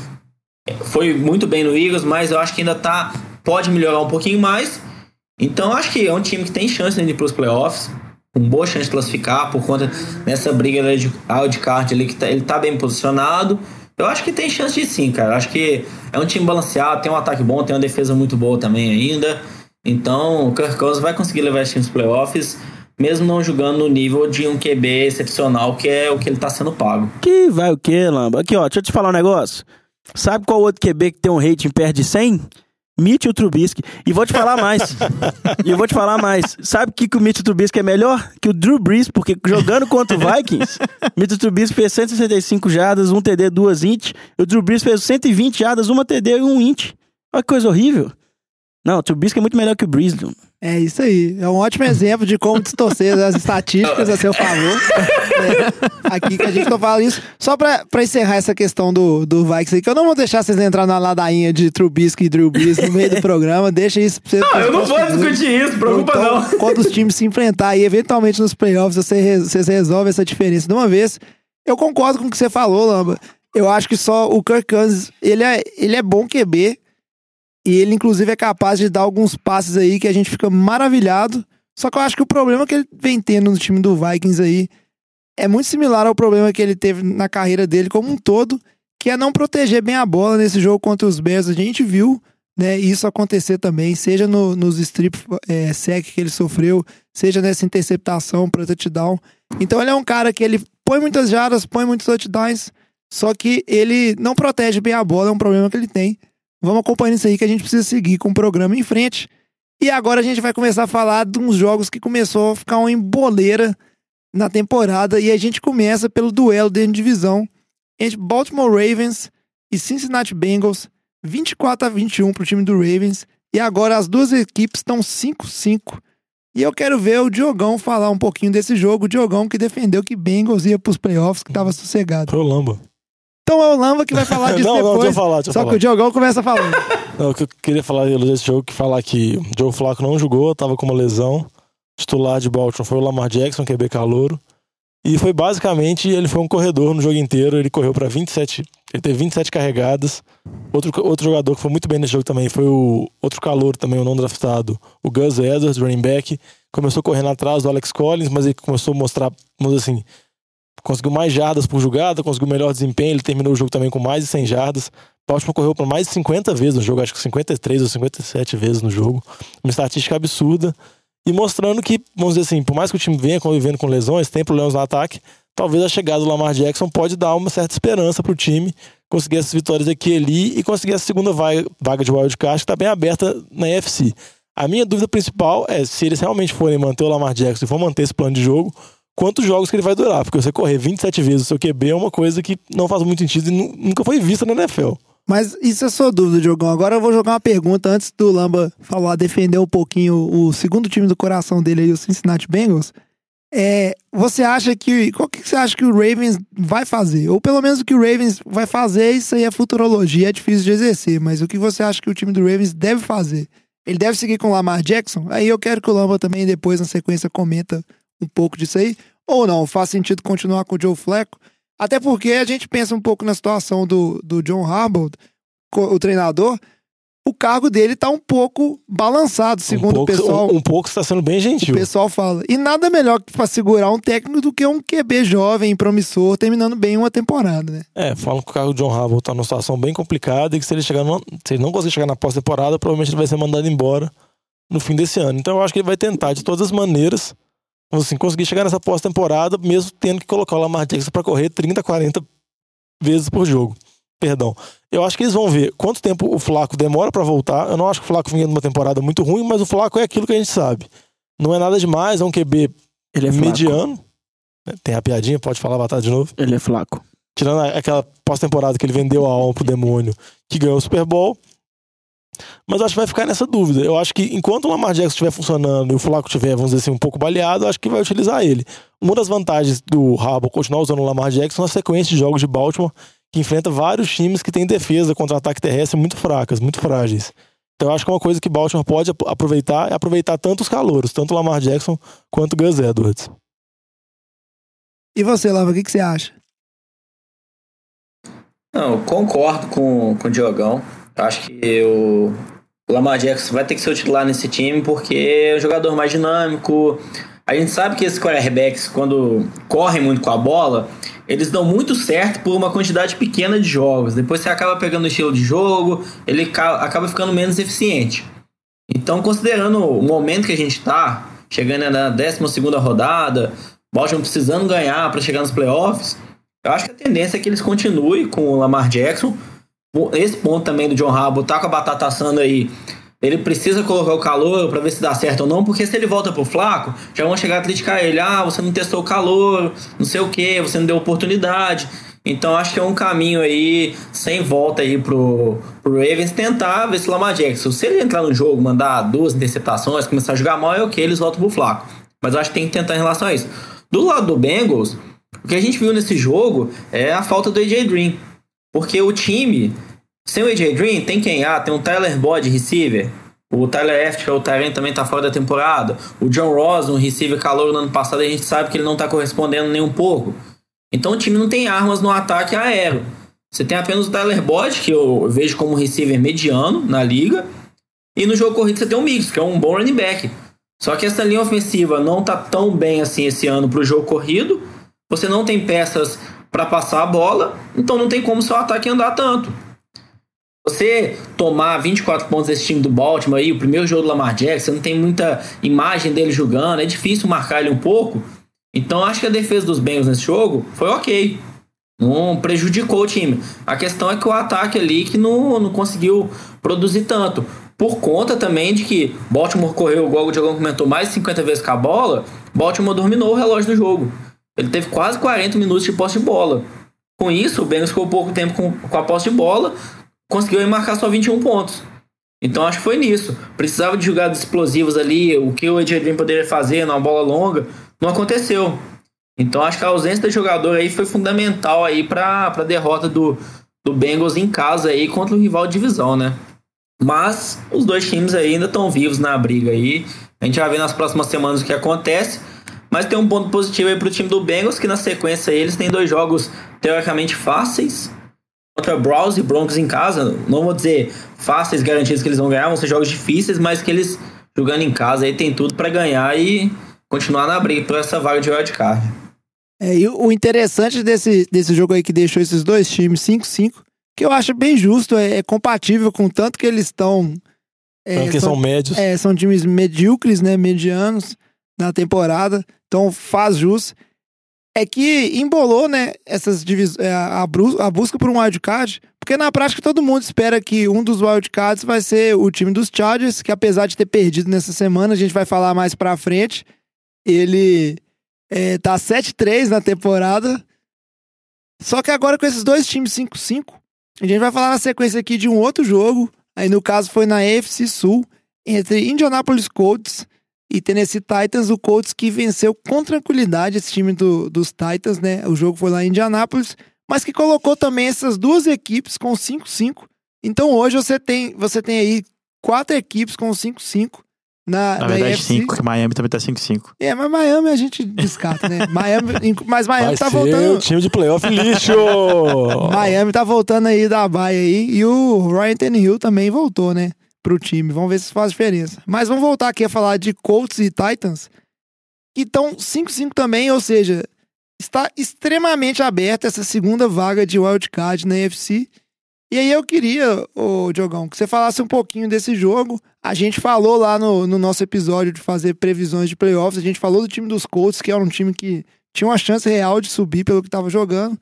foi muito bem no Eagles, mas eu acho que ainda tá pode melhorar um pouquinho mais. Então acho que é um time que tem chance de ir para os playoffs, com boa chance de classificar por conta dessa briga de wildcard ali que tá, ele tá bem posicionado. Eu acho que tem chance de sim, cara. Acho que é um time balanceado, tem um ataque bom, tem uma defesa muito boa também ainda. Então, o Kirk Cousins vai conseguir levar esse time nos playoffs, mesmo não jogando no nível de um QB excepcional, que é o que ele tá sendo pago. Que vai o quê, Lamba? Aqui, ó, deixa eu te falar um negócio. Sabe qual outro QB que tem um rating perto de 100? Mitchell Trubisky. E vou te falar mais. e eu vou te falar mais. Sabe o que, que o Mitchell Trubisky é melhor? Que o Drew Brees, porque jogando contra o Vikings, Mitchell Trubisky fez 165 jardas, um TD, duas int. E o Drew Brees fez 120 jardas, uma TD e um int. Olha que coisa horrível. Não, o Trubisky é muito melhor que o Brees. É isso aí. É um ótimo exemplo de como distorcer as estatísticas a seu favor. Aqui que a gente tá falando isso. Só pra, pra encerrar essa questão do, do Vikings aí, que eu não vou deixar vocês entrar na ladainha de Trubisky e Drew Brees no meio do programa. Deixa isso pra vocês. Não, eu não vou discutir isso, preocupa então, não. Quando os times se enfrentar aí, eventualmente nos playoffs, você vocês resolvem essa diferença de uma vez. Eu concordo com o que você falou, Lamba. Eu acho que só o Kirk Cousins, ele é, ele é bom QB. E ele, inclusive, é capaz de dar alguns passes aí que a gente fica maravilhado. Só que eu acho que o problema que ele vem tendo no time do Vikings aí é muito similar ao problema que ele teve na carreira dele como um todo, que é não proteger bem a bola nesse jogo contra os Bears. A gente viu né, isso acontecer também, seja no- nos strip é, sec que ele sofreu, seja nessa interceptação para touchdown. Então ele é um cara que ele põe muitas jardas, põe muitos touchdowns, só que ele não protege bem a bola, é um problema que ele tem. Vamos acompanhando isso aí que a gente precisa seguir com o programa em frente. E agora a gente vai começar a falar de uns jogos que começou a ficar uma emboleira na temporada e a gente começa pelo duelo dentro de divisão entre Baltimore Ravens e Cincinnati Bengals, 24 a 21 pro time do Ravens. E agora as duas equipes estão 5-5. E eu quero ver o Diogão falar um pouquinho desse jogo. O Diogão que defendeu que Bengals ia pros playoffs, que tava sossegado. Foi o Lamba. Então é o Lamba que vai falar disso não, não, depois. deixa eu falar, deixa eu Só falar. que o Diogão começa falando. Não, o que eu queria falar desse jogo, que falar que o Joe Flacco não jogou, tava com uma lesão. Titular de Baltimore foi o Lamar Jackson, QB calouro. E foi basicamente, ele foi um corredor no jogo inteiro, ele correu pra 27, ele teve 27 carregadas. Outro, outro jogador que foi muito bem nesse jogo também foi o outro calouro também, o não draftado, o Gus Edwards, running back. Começou correndo atrás do Alex Collins, mas ele começou a mostrar, vamos dizer assim, conseguiu mais jardas por jogada, conseguiu melhor desempenho, ele terminou o jogo também com mais de 100 jardas. Baltimore correu por mais de 50 vezes no jogo, acho que 53 ou 57 vezes no jogo. Uma estatística absurda. E mostrando que, vamos dizer assim, por mais que o time venha convivendo com lesões, tem problemas no ataque, talvez a chegada do Lamar Jackson pode dar uma certa esperança pro time conseguir essas vitórias aqui e ali e conseguir a segunda vaga, vaga de wildcard que está bem aberta na NFC. A minha dúvida principal é se eles realmente forem manter o Lamar Jackson e for manter esse plano de jogo, quantos jogos que ele vai durar. Porque você correr 27 vezes o seu QB é uma coisa que não faz muito sentido e nu- nunca foi vista na NFL. Mas isso é sua dúvida, Diogão. Agora eu vou jogar uma pergunta antes do Lamba falar, defender um pouquinho o segundo time do coração dele aí, o Cincinnati Bengals. É, você acha que. Qual que você acha que o Ravens vai fazer? Ou pelo menos o que o Ravens vai fazer, isso aí é futurologia, é difícil de exercer. Mas o que você acha que o time do Ravens deve fazer? Ele deve seguir com o Lamar Jackson? Aí eu quero que o Lamba também depois, na sequência, comenta um pouco disso aí. Ou não, faz sentido continuar com o Joe Flacco? Até porque a gente pensa um pouco na situação do, do John Harbaugh, o treinador, o cargo dele tá um pouco balançado, segundo um pouco, o pessoal. Um, um pouco está sendo bem O gentil. pessoal fala. E nada melhor para segurar um técnico do que um QB jovem, promissor, terminando bem uma temporada, né? É, falam que o carro do John Harbaugh tá numa situação bem complicada e que se ele chegar no- se ele não conseguir chegar na pós-temporada, provavelmente ele vai ser mandado embora no fim desse ano. Então eu acho que ele vai tentar de todas as maneiras assim, conseguir chegar nessa pós-temporada, mesmo tendo que colocar o Lamar Jackson para correr 30, 40 vezes por jogo. Perdão. Eu acho que eles vão ver quanto tempo o Flaco demora para voltar. Eu não acho que o Flaco vinha numa temporada muito ruim, mas o Flaco é aquilo que a gente sabe. Não é nada demais, é um QB Ele é flaco. mediano. Tem a piadinha, pode falar batata de novo. Ele é flaco. Tirando aquela pós-temporada que ele vendeu a alma pro demônio, que ganhou o Super Bowl. Mas acho que vai ficar nessa dúvida. Eu acho que enquanto o Lamar Jackson estiver funcionando e o Flaco estiver, vamos dizer assim, um pouco baleado, eu acho que vai utilizar ele. Uma das vantagens do Rabo continuar usando o Lamar Jackson é a sequência de jogos de Baltimore, que enfrenta vários times que têm defesa contra ataque terrestre muito fracas, muito frágeis. Então eu acho que uma coisa que Baltimore pode ap- aproveitar é aproveitar tanto os calouros, tanto o Lamar Jackson quanto o Gus Edwards. E você, Lava, o que, que você acha? Não, eu concordo com, com o Diogão. Acho que o, Lamar Jackson vai ter que ser o titular nesse time porque é um jogador mais dinâmico. A gente sabe que esses quarterbacks, quando correm muito com a bola, eles dão muito certo por uma quantidade pequena de jogos. Depois você acaba pegando o estilo de jogo, ele ca- acaba ficando menos eficiente. Então, considerando o momento que a gente tá, chegando na 12 rodada, Baltimore precisando ganhar para chegar nos playoffs, eu acho que a tendência é que eles continuem com o Lamar Jackson. Esse ponto também do John Harbaugh tá com a batata assando aí. Ele precisa colocar o calor para ver se dá certo ou não, porque se ele volta pro Flaco, já vão chegar a criticar ele. Ah, você não testou o calor, não sei o que, você não deu oportunidade. Então acho que é um caminho aí sem volta aí pro, pro Ravens tentar ver se o Lamar Jackson. Se ele entrar no jogo, mandar duas interceptações, começar a jogar mal, é ok, eles voltam pro Flaco. Mas acho que tem que tentar em relação a isso. Do lado do Bengals, o que a gente viu nesse jogo é a falta do AJ Green. Porque o time, sem o AJ Green, tem quem? Ah, tem o Tyler Boyd, receiver. O Tyler Eft, que é o Tyrant, também tá fora da temporada. O John Ross, um receiver calor no ano passado, a gente sabe que ele não tá correspondendo nem um pouco. Então o time não tem armas no ataque aéreo. Você tem apenas o Tyler Boyd, que eu vejo como um receiver mediano na liga. E no jogo corrido você tem o Mix, que é um bom running back. Só que essa linha ofensiva não tá tão bem assim esse ano pro jogo corrido. Você não tem peças para passar a bola, então não tem como seu ataque andar tanto. Você tomar 24 pontos desse time do Baltimore aí, o primeiro jogo do Lamar Jackson, não tem muita imagem dele jogando, é difícil marcar ele um pouco. Então acho que a defesa dos Bengals nesse jogo foi ok. Não prejudicou o time. A questão é que o ataque ali que não, não conseguiu produzir tanto. Por conta também de que Baltimore correu, igual o Diogão comentou, mais de 50 vezes com a bola, Baltimore dominou o relógio do jogo. Ele teve quase 40 minutos de posse de bola. Com isso, o Bengals ficou pouco tempo com, com a posse de bola, conseguiu marcar só 21 pontos. Então acho que foi nisso. Precisava de jogadas explosivas ali, o que o Green poderia fazer numa bola longa, não aconteceu. Então acho que a ausência do jogador aí foi fundamental aí para a derrota do, do Bengals em casa aí contra o rival de divisão, né? Mas os dois times ainda estão vivos na briga aí. A gente vai ver nas próximas semanas o que acontece. Mas tem um ponto positivo aí pro time do Bengals, que na sequência eles têm dois jogos teoricamente fáceis. Contra Browns e Broncos em casa. Não vou dizer fáceis, garantidos que eles vão ganhar, vão ser jogos difíceis, mas que eles jogando em casa aí tem tudo para ganhar e continuar na briga por essa vaga de wildcard. É, e o interessante desse, desse jogo aí que deixou esses dois times 5-5, que eu acho bem justo, é, é compatível com tanto que eles estão. É, Tanto que são médios. É, são times medíocres, né? Medianos na temporada. Então faz jus. É que embolou, né? Essas divis... é, a, busca por um wildcard. Porque na prática todo mundo espera que um dos wildcards vai ser o time dos Chargers, que apesar de ter perdido nessa semana, a gente vai falar mais pra frente. Ele é, tá 7-3 na temporada. Só que agora com esses dois times 5-5, a gente vai falar na sequência aqui de um outro jogo. Aí no caso foi na AFC Sul, entre Indianapolis Colts e Tennessee Titans. O Colts que venceu com tranquilidade esse time do- dos Titans, né? O jogo foi lá em Indianapolis, mas que colocou também essas duas equipes com 5-5. Então hoje você tem, você tem aí quatro equipes com 5-5 na, Na verdade, AFC. 5, que Miami também tá 5-5. É, mas Miami a gente descarta, né? Miami, mas Miami Vai tá ser voltando. o time de playoff lixo! Miami tá voltando aí da baia aí. E o Ryan Tannehill também voltou, né? Pro time. Vamos ver se faz diferença. Mas vamos voltar aqui a falar de Colts e Titans. Que estão 5-5 também, ou seja, está extremamente aberta essa segunda vaga de wildcard na NFC. E aí eu queria, ô Diogão, que você falasse um pouquinho desse jogo. A gente falou lá no, no nosso episódio de fazer previsões de playoffs, a gente falou do time dos Colts, que era um time que tinha uma chance real de subir pelo que estava jogando.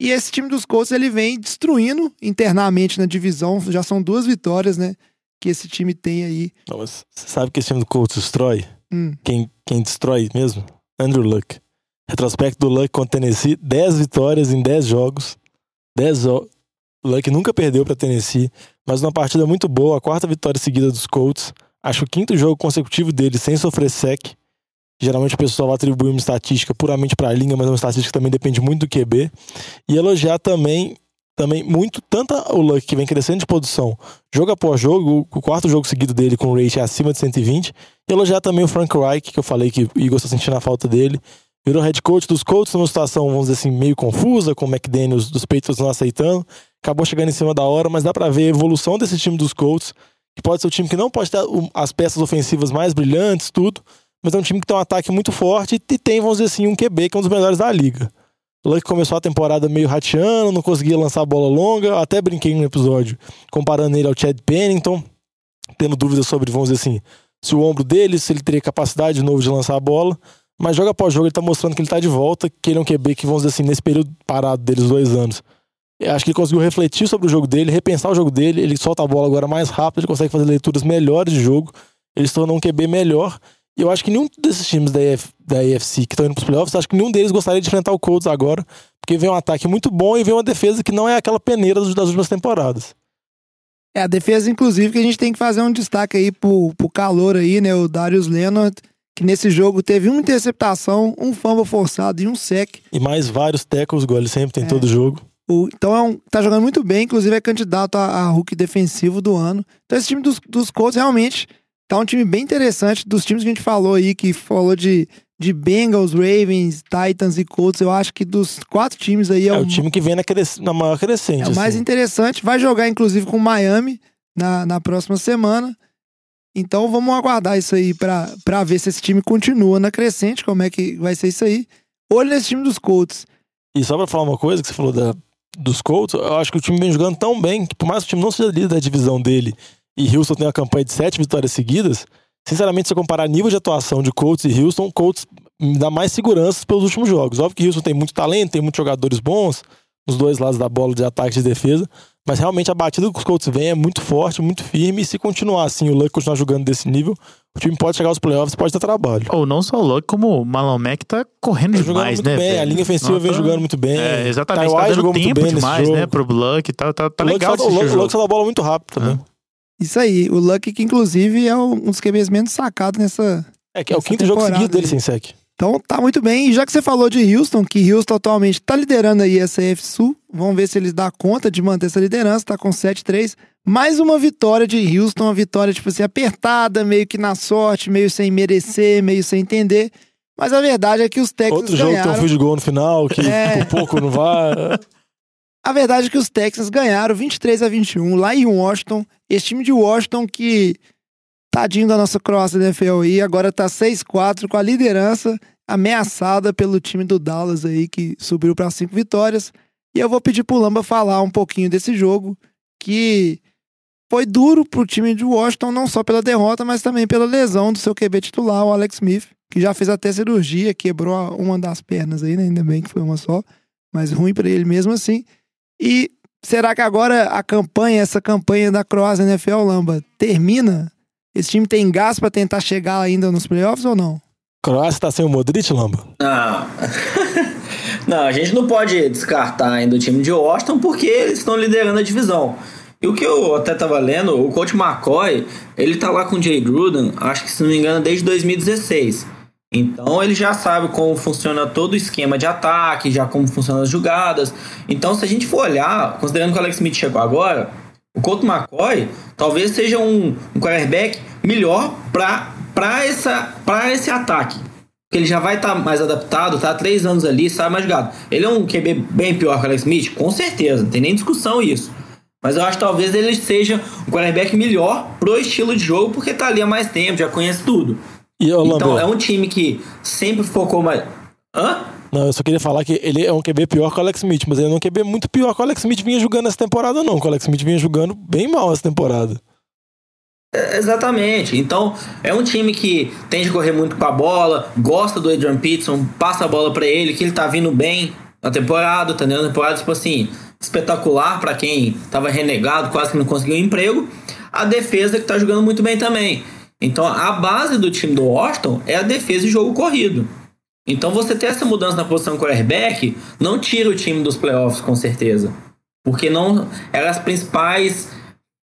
E esse time dos Colts, ele vem destruindo internamente na divisão. Já são duas vitórias, né? Que esse time tem aí. Não, mas você sabe que esse time do Colts destrói? Hum. Quem, quem destrói mesmo? Andrew Luck. Retrospecto do Luck contra Tennessee, 10 vitórias em 10 jogos. 10 jogos. O Luck nunca perdeu para Tennessee, mas uma partida muito boa, a quarta vitória seguida dos Colts. Acho o quinto jogo consecutivo dele sem sofrer sec. Geralmente o pessoal atribui uma estatística puramente para a linha, mas é uma estatística que também depende muito do QB. E elogiar também, também muito, tanto o Luck que vem crescendo de produção, jogo após jogo, o quarto jogo seguido dele com o rate acima de 120. E elogiar também o Frank Reich, que eu falei que o Igor está sentindo a falta dele. Virou head coach dos Colts numa situação, vamos dizer assim, meio confusa, com o McDaniels dos Patriots não aceitando. Acabou chegando em cima da hora, mas dá para ver a evolução desse time dos Colts, que pode ser o time que não pode ter as peças ofensivas mais brilhantes, tudo, mas é um time que tem um ataque muito forte e tem, vamos dizer assim, um QB que é um dos melhores da liga. Luck começou a temporada meio rateando, não conseguia lançar bola longa, até brinquei no episódio comparando ele ao Chad Pennington, tendo dúvidas sobre, vamos dizer assim, se o ombro dele, se ele teria capacidade de novo de lançar a bola. Mas jogo após jogo ele tá mostrando que ele tá de volta, que ele é um QB que, vamos dizer assim, nesse período parado deles, dois anos. Eu acho que ele conseguiu refletir sobre o jogo dele, repensar o jogo dele, ele solta a bola agora mais rápido, ele consegue fazer leituras melhores de jogo, ele se tornou um QB melhor. E eu acho que nenhum desses times da, EF, da AFC que estão indo pros playoffs, acho que nenhum deles gostaria de enfrentar o Colts agora, porque vem um ataque muito bom e vem uma defesa que não é aquela peneira das das últimas temporadas. É, a defesa, inclusive, que a gente tem que fazer um destaque aí pro, pro calor aí, né? O Darius Leonard, que nesse jogo teve uma interceptação, um fumble forçado e um sec. E mais vários tackles, igual ele sempre tem É. todo jogo. O- então é um, tá jogando muito bem, inclusive é candidato a, a Hulk defensivo do ano. Então esse time dos, dos Colts realmente tá um time bem interessante. Dos times que a gente falou aí, que falou de, de Bengals, Ravens, Titans e Colts, eu acho que dos quatro times aí é, É, o, o time que vem na, na maior crescente. é o mais assim. interessante. Vai jogar, inclusive, com o Miami na, na próxima semana. Então vamos aguardar isso aí pra, pra ver se esse time continua na crescente, como é que vai ser isso aí. Olho nesse time dos Colts. E só pra falar uma coisa que você falou da, dos Colts, eu acho que o time vem jogando tão bem que por mais que o time não seja líder da divisão dele e Houston tem uma campanha de sete vitórias seguidas, sinceramente, se eu comparar nível de atuação de Colts e Houston, Colts me dá mais segurança pelos últimos jogos. Óbvio que Houston tem muito talento, tem muitos jogadores bons nos dois lados da bola de ataque e de defesa, mas realmente a batida que os Colts vem é muito forte, muito firme, e se continuar assim, o Luck continuar jogando desse nível, o time pode chegar aos playoffs, pode ter trabalho. Ou não só o Luck, como o Marlon Mack tá correndo Tá jogando demais, muito né? bem, a linha ofensiva Nossa, vem jogando muito bem. É, exatamente. Taiwan tá dando jogou muito tempo bem demais, jogo. né? Pro Luck. Tá, tá, tá O Luck legal solta- de o Luck- o o Luck jogo. solta a bola muito rápido também. Isso aí, o Luck que inclusive é um dos QBs menos sacados nessa. É que é o quinto jogo seguido dele sem sec. Então tá muito bem. E já que você falou de Houston, que Houston atualmente tá liderando aí essa AFC Sul, vamos ver se eles dão conta de manter essa liderança, tá com 7-3. Mais uma vitória de Houston, uma vitória, tipo assim, apertada, meio que na sorte, meio sem merecer, meio sem entender. Mas a verdade é que os Texans Outro jogo ganharam. tem um field goal no final, que É. por pouco não vai. A verdade é que os Texans ganharam 23 a 21 lá em Washington. Esse time de Washington que tadinho da nossa croácia da NFL aí, agora tá 6-4 com a liderança ameaçada pelo time do Dallas aí que subiu para cinco vitórias. E eu vou pedir pro Lamba falar um pouquinho desse jogo que foi duro pro time de Washington não só pela derrota, mas também pela lesão do seu QB titular, o Alex Smith, que já fez até cirurgia, quebrou uma das pernas aí, né? ainda bem que foi uma só, mas ruim para ele mesmo assim. E será que agora a campanha, essa campanha da Croácia NFL Lamba, termina? Esse time tem gás pra tentar chegar ainda nos playoffs ou não? Croácia tá sem o Modric, Lamba? Não. não, a gente não pode descartar ainda o time de Washington porque eles estão liderando a divisão. E o que eu até tava lendo, o coach McCoy, ele tá lá com o Jay Gruden, acho que se não me engano, desde 2016. Então ele já sabe como funciona todo o esquema de ataque, já como funcionam as jogadas. Então, se a gente for olhar, considerando que o Alex Smith chegou agora, o Colt McCoy talvez seja um, um quarterback melhor para esse ataque. Porque ele já vai estar mais adaptado, tá há três anos ali, sabe mais jogado. Ele é um QB bem pior que o Alex Smith? Com certeza, não tem nem discussão isso. Mas eu acho que talvez ele seja um quarterback melhor pro estilo de jogo, porque tá ali há mais tempo, já conhece tudo. E Então é um time que sempre focou mais. Hã? Não, eu só queria falar que ele é um QB pior que o Alex Smith, mas ele é um QB muito pior que o Alex Smith vinha jogando essa temporada, não. Que o Alex Smith vinha jogando bem mal essa temporada. É, Exatamente. Então, é um time que tem de correr muito com a bola, gosta do Adrian Peterson, passa a bola pra ele, que ele tá vindo bem na temporada, tá na temporada, tipo assim, espetacular pra quem tava renegado, quase que não conseguiu emprego. A defesa que tá jogando muito bem também. Então, a base do time do Washington é a defesa e jogo corrido. Então, você ter essa mudança na posição quarterback não tira o time dos playoffs, com certeza. Porque não eram as principais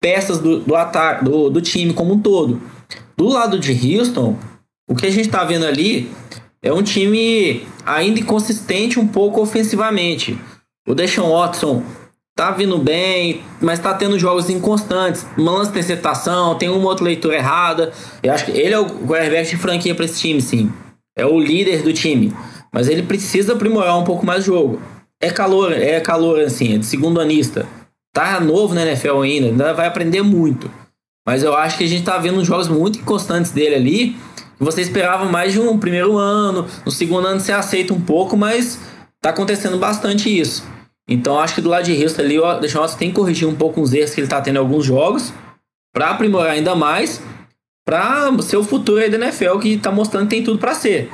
peças do, do ataque do, do time como um todo. Do lado de Houston, o que a gente tá vendo ali é um time ainda inconsistente um pouco ofensivamente. O Deshaun Watson tá vindo bem, mas tá tendo jogos inconstantes. Uma lance de interceptação, tem uma outra leitura errada. Eu acho que ele é o quarterback de franquia para esse time, sim. É o líder do time. Mas ele precisa aprimorar um pouco mais o jogo. É calor, é calor assim, é de segundo anista. Tá novo na NFL ainda, ainda vai aprender muito. Mas eu acho que a gente tá vendo jogos muito inconstantes dele ali. Você esperava mais de um primeiro ano, no segundo ano você aceita um pouco, mas tá acontecendo bastante isso. Então acho que do lado de Houston ali, o Deshaun Watson tem que corrigir um pouco os erros que ele tá tendo em alguns jogos, para aprimorar ainda mais, para ser o futuro aí da NFL que tá mostrando que tem tudo para ser.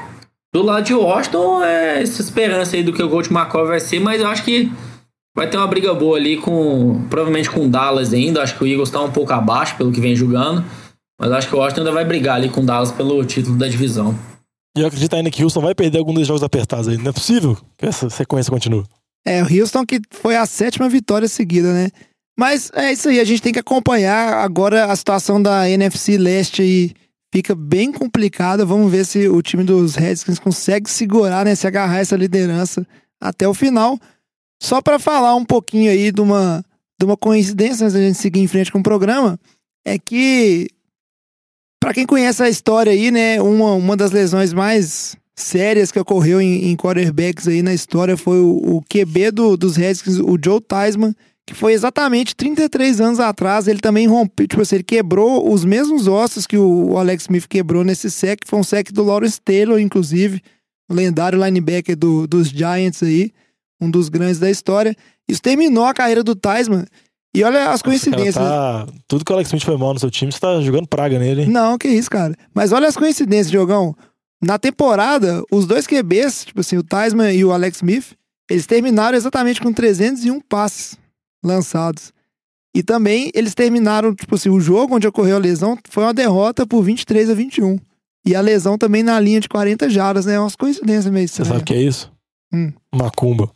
Do lado de Washington, é essa esperança aí do que o Colt McCoy vai ser, mas eu acho que vai ter uma briga boa ali com, provavelmente com o Dallas ainda, acho que o Eagles tá um pouco abaixo pelo que vem jogando, mas acho que o Washington ainda vai brigar ali com o Dallas pelo título da divisão. E eu acredito ainda que Houston vai perder algum dos jogos apertados aí. Não é possível que essa sequência continue. É, o Houston que foi a sétima vitória seguida, né? Mas é isso aí, a gente tem que acompanhar agora a situação da NFC Leste aí. Fica bem complicada. Vamos ver se o time dos Redskins consegue segurar, né? Se agarrar essa liderança até o final. Só para falar um pouquinho aí de uma, de uma coincidência, antes da gente seguir em frente com o programa, é que, para quem conhece a história aí, né? Uma, uma das lesões mais sérias que ocorreu em, em quarterbacks aí na história foi o, o QB do, dos Redskins, o Joe Theismann, que foi exatamente 33 anos atrás. Ele também rompeu, tipo assim, ele quebrou os mesmos ossos que o Alex Smith quebrou nesse sec. Foi um sec do Lawrence Taylor, inclusive, o lendário linebacker do, dos Giants aí, um dos grandes da história. Isso terminou a carreira do Theismann. E olha as coincidências. Cara, tá... Tudo que o Alex Smith foi mal no seu time, você tá jogando praga nele, hein? Não, que isso, cara. Mas olha as coincidências, Diogão. Na temporada, os dois QBs, tipo assim, o Theismann e o Alex Smith, eles terminaram exatamente com 301 passes lançados. E também eles terminaram, tipo assim, o jogo onde ocorreu a lesão foi uma derrota por 23 a 21. E a lesão também na linha de 40 jardas, né? Umas coincidências meio Você sabe o que é isso? Hum. Macumba.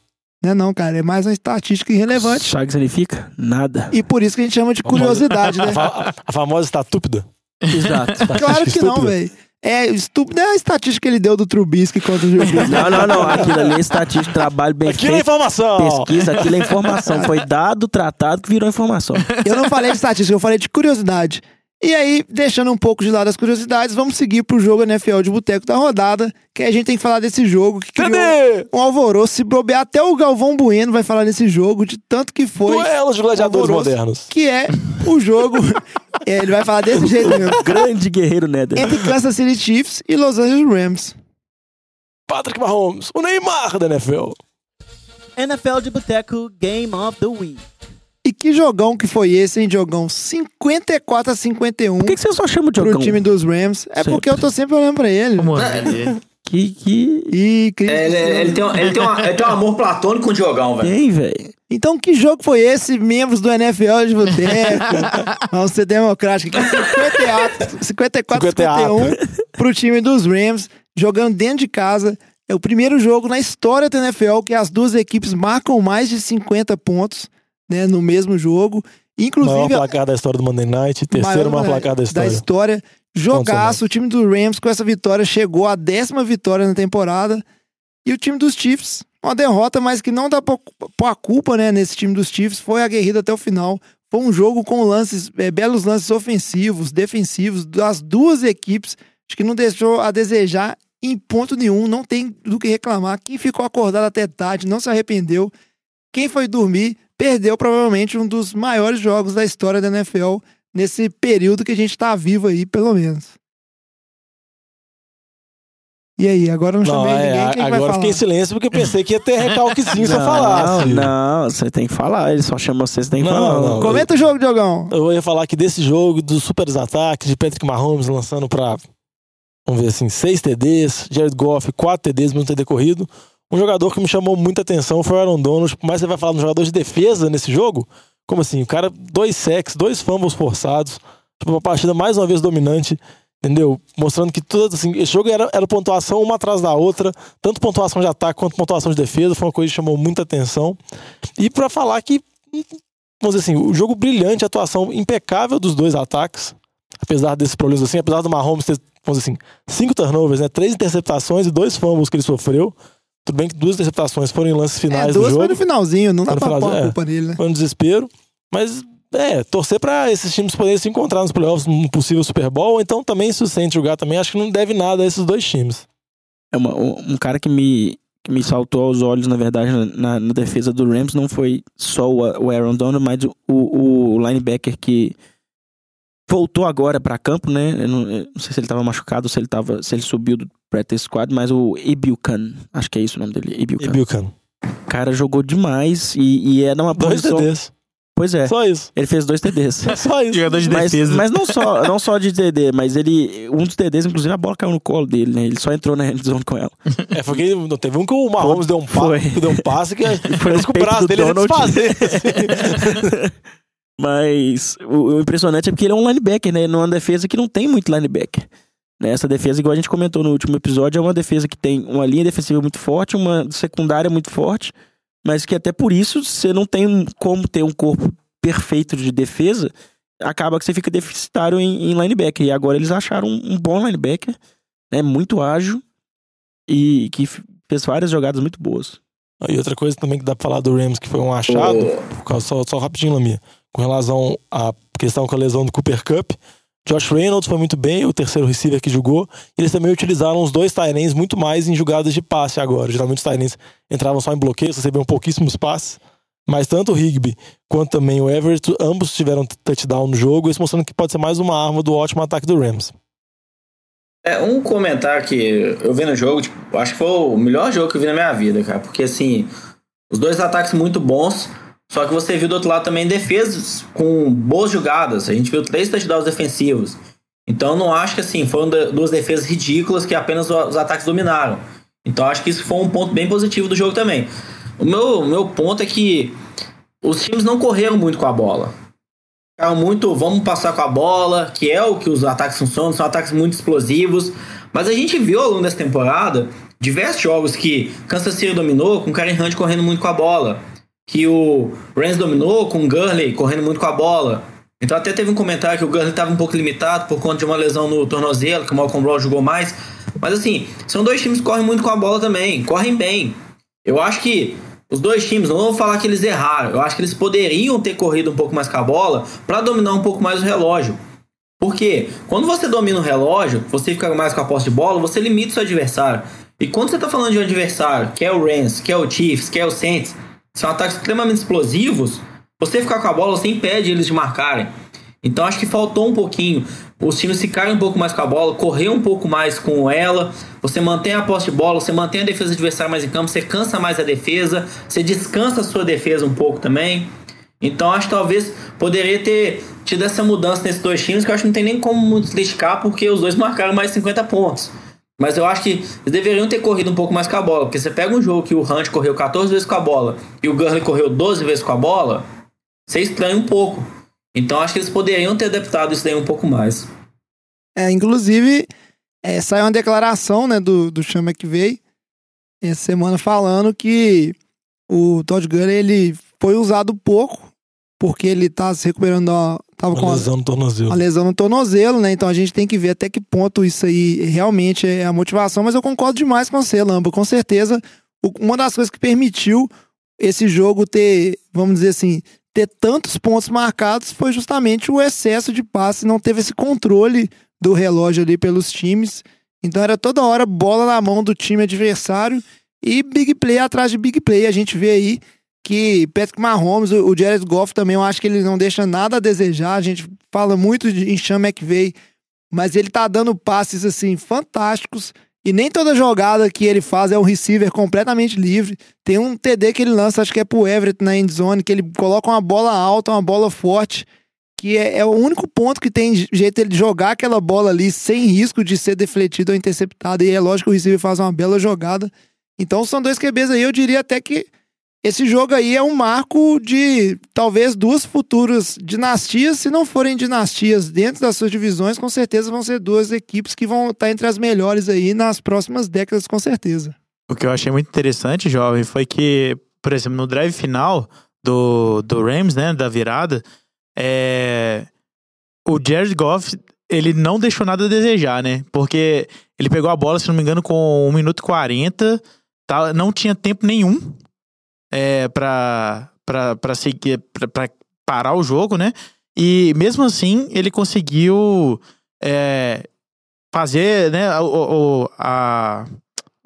Não é não, cara. É mais uma estatística irrelevante. Sabe o que significa? Nada. E por isso que a gente chama de curiosidade, né? A, fa a famosa estatúpida. Exato. Claro que não, velho. É, estúpido é a estatística que ele deu do Trubisky contra o Gil Não, não, não. Aquilo ali é estatística, trabalho bem Aquilo é feito. informação. Pesquisa, aquilo é informação. Foi dado, tratado, que virou informação. Eu não falei de estatística, eu falei de curiosidade. E aí, deixando um pouco de lado as curiosidades, vamos seguir pro jogo NFL de boteco da rodada, que a gente tem que falar desse jogo que criou Cadê? um alvoroço. Se bobear, até o Galvão Bueno vai falar desse jogo, de tanto que foi. Duelos de gladiadores modernos. Que é o jogo. é, ele vai falar desse jeito mesmo. Grande guerreiro Nether. Entre Kansas City Chiefs e Los Angeles Rams. Patrick Mahomes, o Neymar da NFL. NFL de Boteco Game of the Week. E que jogão que foi esse, hein, Diogão? 54 a 51 Por que, que você só chama de pro Jogão? time dos Rams. É Sempre. porque eu tô sempre olhando pra ele. Como ele? Que, que... E Cristo É, ele, ele tem, um- ele, tem uma- ele tem um amor platônico com o Diogão, velho. Tem, velho. Então, que jogo foi esse, membros do NFL de Boteco? Vamos ser democráticos aqui. 54, 54 51 pro time dos Rams, jogando dentro de casa. É o primeiro jogo na história da NFL que as duas equipes marcam mais de 50 pontos né, no mesmo jogo. Maior Inclusive, placar da história do Monday Night, terceiro maior né, placar da história. história. Jogaço, o time do Rams com essa vitória chegou à décima vitória na temporada. E o time dos Chiefs, uma derrota, mas que não dá a culpa né, nesse time dos Chiefs, foi aguerrido até o final. Foi um jogo com lances, é, belos lances ofensivos, defensivos, das duas equipes. Acho que não deixou a desejar em ponto nenhum, não tem do que reclamar. Quem ficou acordado até tarde não se arrependeu. Quem foi dormir perdeu provavelmente um dos maiores jogos da história da NFL nesse período que a gente tá vivo aí, pelo menos. E aí, agora eu não Não, chamei é, ninguém, quem agora vai eu falar? fiquei em silêncio porque eu pensei que ia ter recalquezinho se eu Não, falasse. Não, você tem que falar. Ele só chama você, você tem que Não, falar. não. Comenta o jogo, Diogão. Eu ia falar que desse jogo, dos super ataques, de Patrick Mahomes lançando pra, vamos ver assim, seis TDs, Jared Goff, quatro TDs, mesmo TD corrido. Um jogador que me chamou muita atenção foi o Aaron Donald, mas você vai falar de um jogador de defesa nesse jogo? Como assim? O cara, dois sacks, dois fumbles forçados, tipo, uma partida mais uma vez dominante, entendeu? Mostrando que tudo assim, esse jogo era, era pontuação uma atrás da outra, tanto pontuação de ataque quanto pontuação de defesa, foi uma coisa que chamou muita atenção. E pra falar que vamos dizer assim, o jogo brilhante, a atuação impecável dos dois ataques, apesar desses problemas assim, apesar do Mahomes ter, vamos dizer assim, cinco turnovers, né, três interceptações e dois fumbles que ele sofreu. Tudo bem que duas interceptações foram em lances É, finais do duas jogo, foi no finalzinho, não dá no pra pôr a finalzinho, é. culpa nele, né? foi um desespero, mas é, torcer pra esses times poderem se encontrar nos playoffs no possível Super Bowl, ou então também se o Saints jogar também, acho que não deve nada a esses dois times. É uma- um cara que me, que me saltou aos olhos, na verdade, na, na defesa do Rams, não foi só o, Aaron Donald, mas o, o, o linebacker que voltou agora pra campo, né? Eu não, eu não sei se ele tava machucado ou se ele, tava, se ele subiu do practice squad, mas o Ibukan, acho que é isso o nome dele, Ibukan. O cara jogou demais e, e é numa Dois posição... Pois é, Só isso. ele fez dois TDs. Só isso. Jogador de Mas, defesa. mas não só, não só de TD, mas ele. Um dos TDs, inclusive, a bola caiu no colo dele, né? Ele só entrou na endzone com ela. É, foi que não teve um que o Mahomes deu um Foi. passe, deu um passe que Foi parece no que o peito braço dele ia Donald. desfazer. assim. Mas o, o impressionante é porque ele é um linebacker, né? Numa defesa que não tem muito linebacker. Né? Essa defesa, igual a gente comentou no último episódio, é uma defesa que tem uma linha defensiva muito forte, uma secundária muito forte, mas que até por isso você não tem como ter um corpo perfeito de defesa, acaba que você fica deficitário em, em linebacker. E agora eles acharam um, um bom linebacker, né? Muito ágil e que fez várias jogadas muito boas. E outra coisa também que dá pra falar do Rams, que foi um achado, por causa, só, só rapidinho, Lamia, com relação à questão com a lesão do Cooper Cup. Josh Reynolds foi muito bem, o terceiro receiver que jogou. Eles também utilizaram os dois Tyrants muito mais em jogadas de passe agora. Geralmente os Tyrants entravam só em bloqueios, recebiam pouquíssimos passes. Mas tanto o Higby quanto também o Everett, ambos tiveram touchdown no jogo, isso mostrando que pode ser mais uma arma do ótimo ataque do Rams. É, um comentário que eu vi no jogo, tipo, acho que foi o melhor jogo que eu vi na minha vida, cara. Porque, assim, os dois ataques muito bons, só que você viu do outro lado também defesas com boas jogadas. A gente viu três touchdowns defensivos. Então, não acho que, assim, foram duas defesas ridículas que apenas os ataques dominaram. Então, acho que isso foi um ponto bem positivo do jogo também. O meu, meu ponto é que os times não correram muito com a bola. Ficaram muito, vamos passar com a bola, que é o que os ataques funcionam, são ataques muito explosivos. Mas a gente viu ao longo dessa temporada diversos jogos que Kansas City dominou com o Karen Hunt correndo muito com a bola. Que o Rams dominou com o Gurley correndo muito com a bola. Então até teve um comentário que o Gurley estava um pouco limitado por conta de uma lesão no tornozelo, que o Malcolm Brown jogou mais. Mas assim, são dois times que correm muito com a bola também, correm bem. Eu acho que os dois times, não vou falar que eles erraram, eu acho que eles poderiam ter corrido um pouco mais com a bola para dominar um pouco mais o relógio. Porque quando você domina o relógio, você fica mais com a posse de bola, você limita o seu adversário. E quando você está falando de um adversário, que é o Rams, que é o Chiefs, que é o Saints, são ataques extremamente explosivos, você ficar com a bola, você impede eles de marcarem. Então acho que faltou um pouquinho. Os times ficarem um pouco mais com a bola, correr um pouco mais com ela. Você mantém a posse de bola, você mantém a defesa adversária mais em campo, você cansa mais a defesa, você descansa a sua defesa um pouco também. Então acho que talvez poderia ter tido essa mudança nesses dois times, que eu acho que não tem nem como muito criticar, porque os dois marcaram mais de 50 pontos. Mas eu acho que eles deveriam ter corrido um pouco mais com a bola, porque você pega um jogo que o Hunt correu 14 vezes com a bola e o Gurley correu 12 vezes com a bola, você estranha um pouco. Então acho que eles poderiam ter adaptado isso daí um pouco mais. É, inclusive, é, saiu uma declaração né, do, do Sean McVay essa semana falando que o Todd Gurley ele foi usado pouco porque ele tá se recuperando, tava com Uma a, lesão no tornozelo. uma lesão no tornozelo, né? Então a gente tem que ver até que ponto isso aí realmente é a motivação. Mas eu concordo demais com você, Lamba. Com certeza, uma das coisas que permitiu esse jogo ter, vamos dizer assim, ter tantos pontos marcados foi justamente o excesso de passe, não teve esse controle do relógio ali pelos times. Então era toda hora bola na mão do time adversário e big play atrás de big play. A gente vê aí que Patrick Mahomes, o Jared Goff também, eu acho que ele não deixa nada a desejar. A gente fala muito em Sean McVay, mas ele tá dando passes assim fantásticos E nem toda jogada que ele faz é um receiver completamente livre. Tem um TD que ele lança, acho que é pro Everett na endzone, que ele coloca uma bola alta, uma bola forte, que é, é o único ponto que tem jeito ele jogar aquela bola ali sem risco de ser defletido ou interceptado. E é lógico que o receiver faz uma bela jogada. Então são dois QBs aí, eu diria até que esse jogo aí é um marco de talvez duas futuras dinastias, se não forem dinastias dentro das suas divisões, com certeza vão ser duas equipes que vão estar entre as melhores aí nas próximas décadas, com certeza. O que eu achei muito interessante, jovem, foi que, por exemplo, no drive final do, do Rams, né, da virada, é, o Jared Goff, ele não deixou nada a desejar, né? Porque ele pegou a bola, se não me engano, com 1 minuto e 40, tá, não tinha tempo nenhum é, pra, pra, seguir, pra parar o jogo, né? E mesmo assim, ele conseguiu é, fazer né, o, o, a,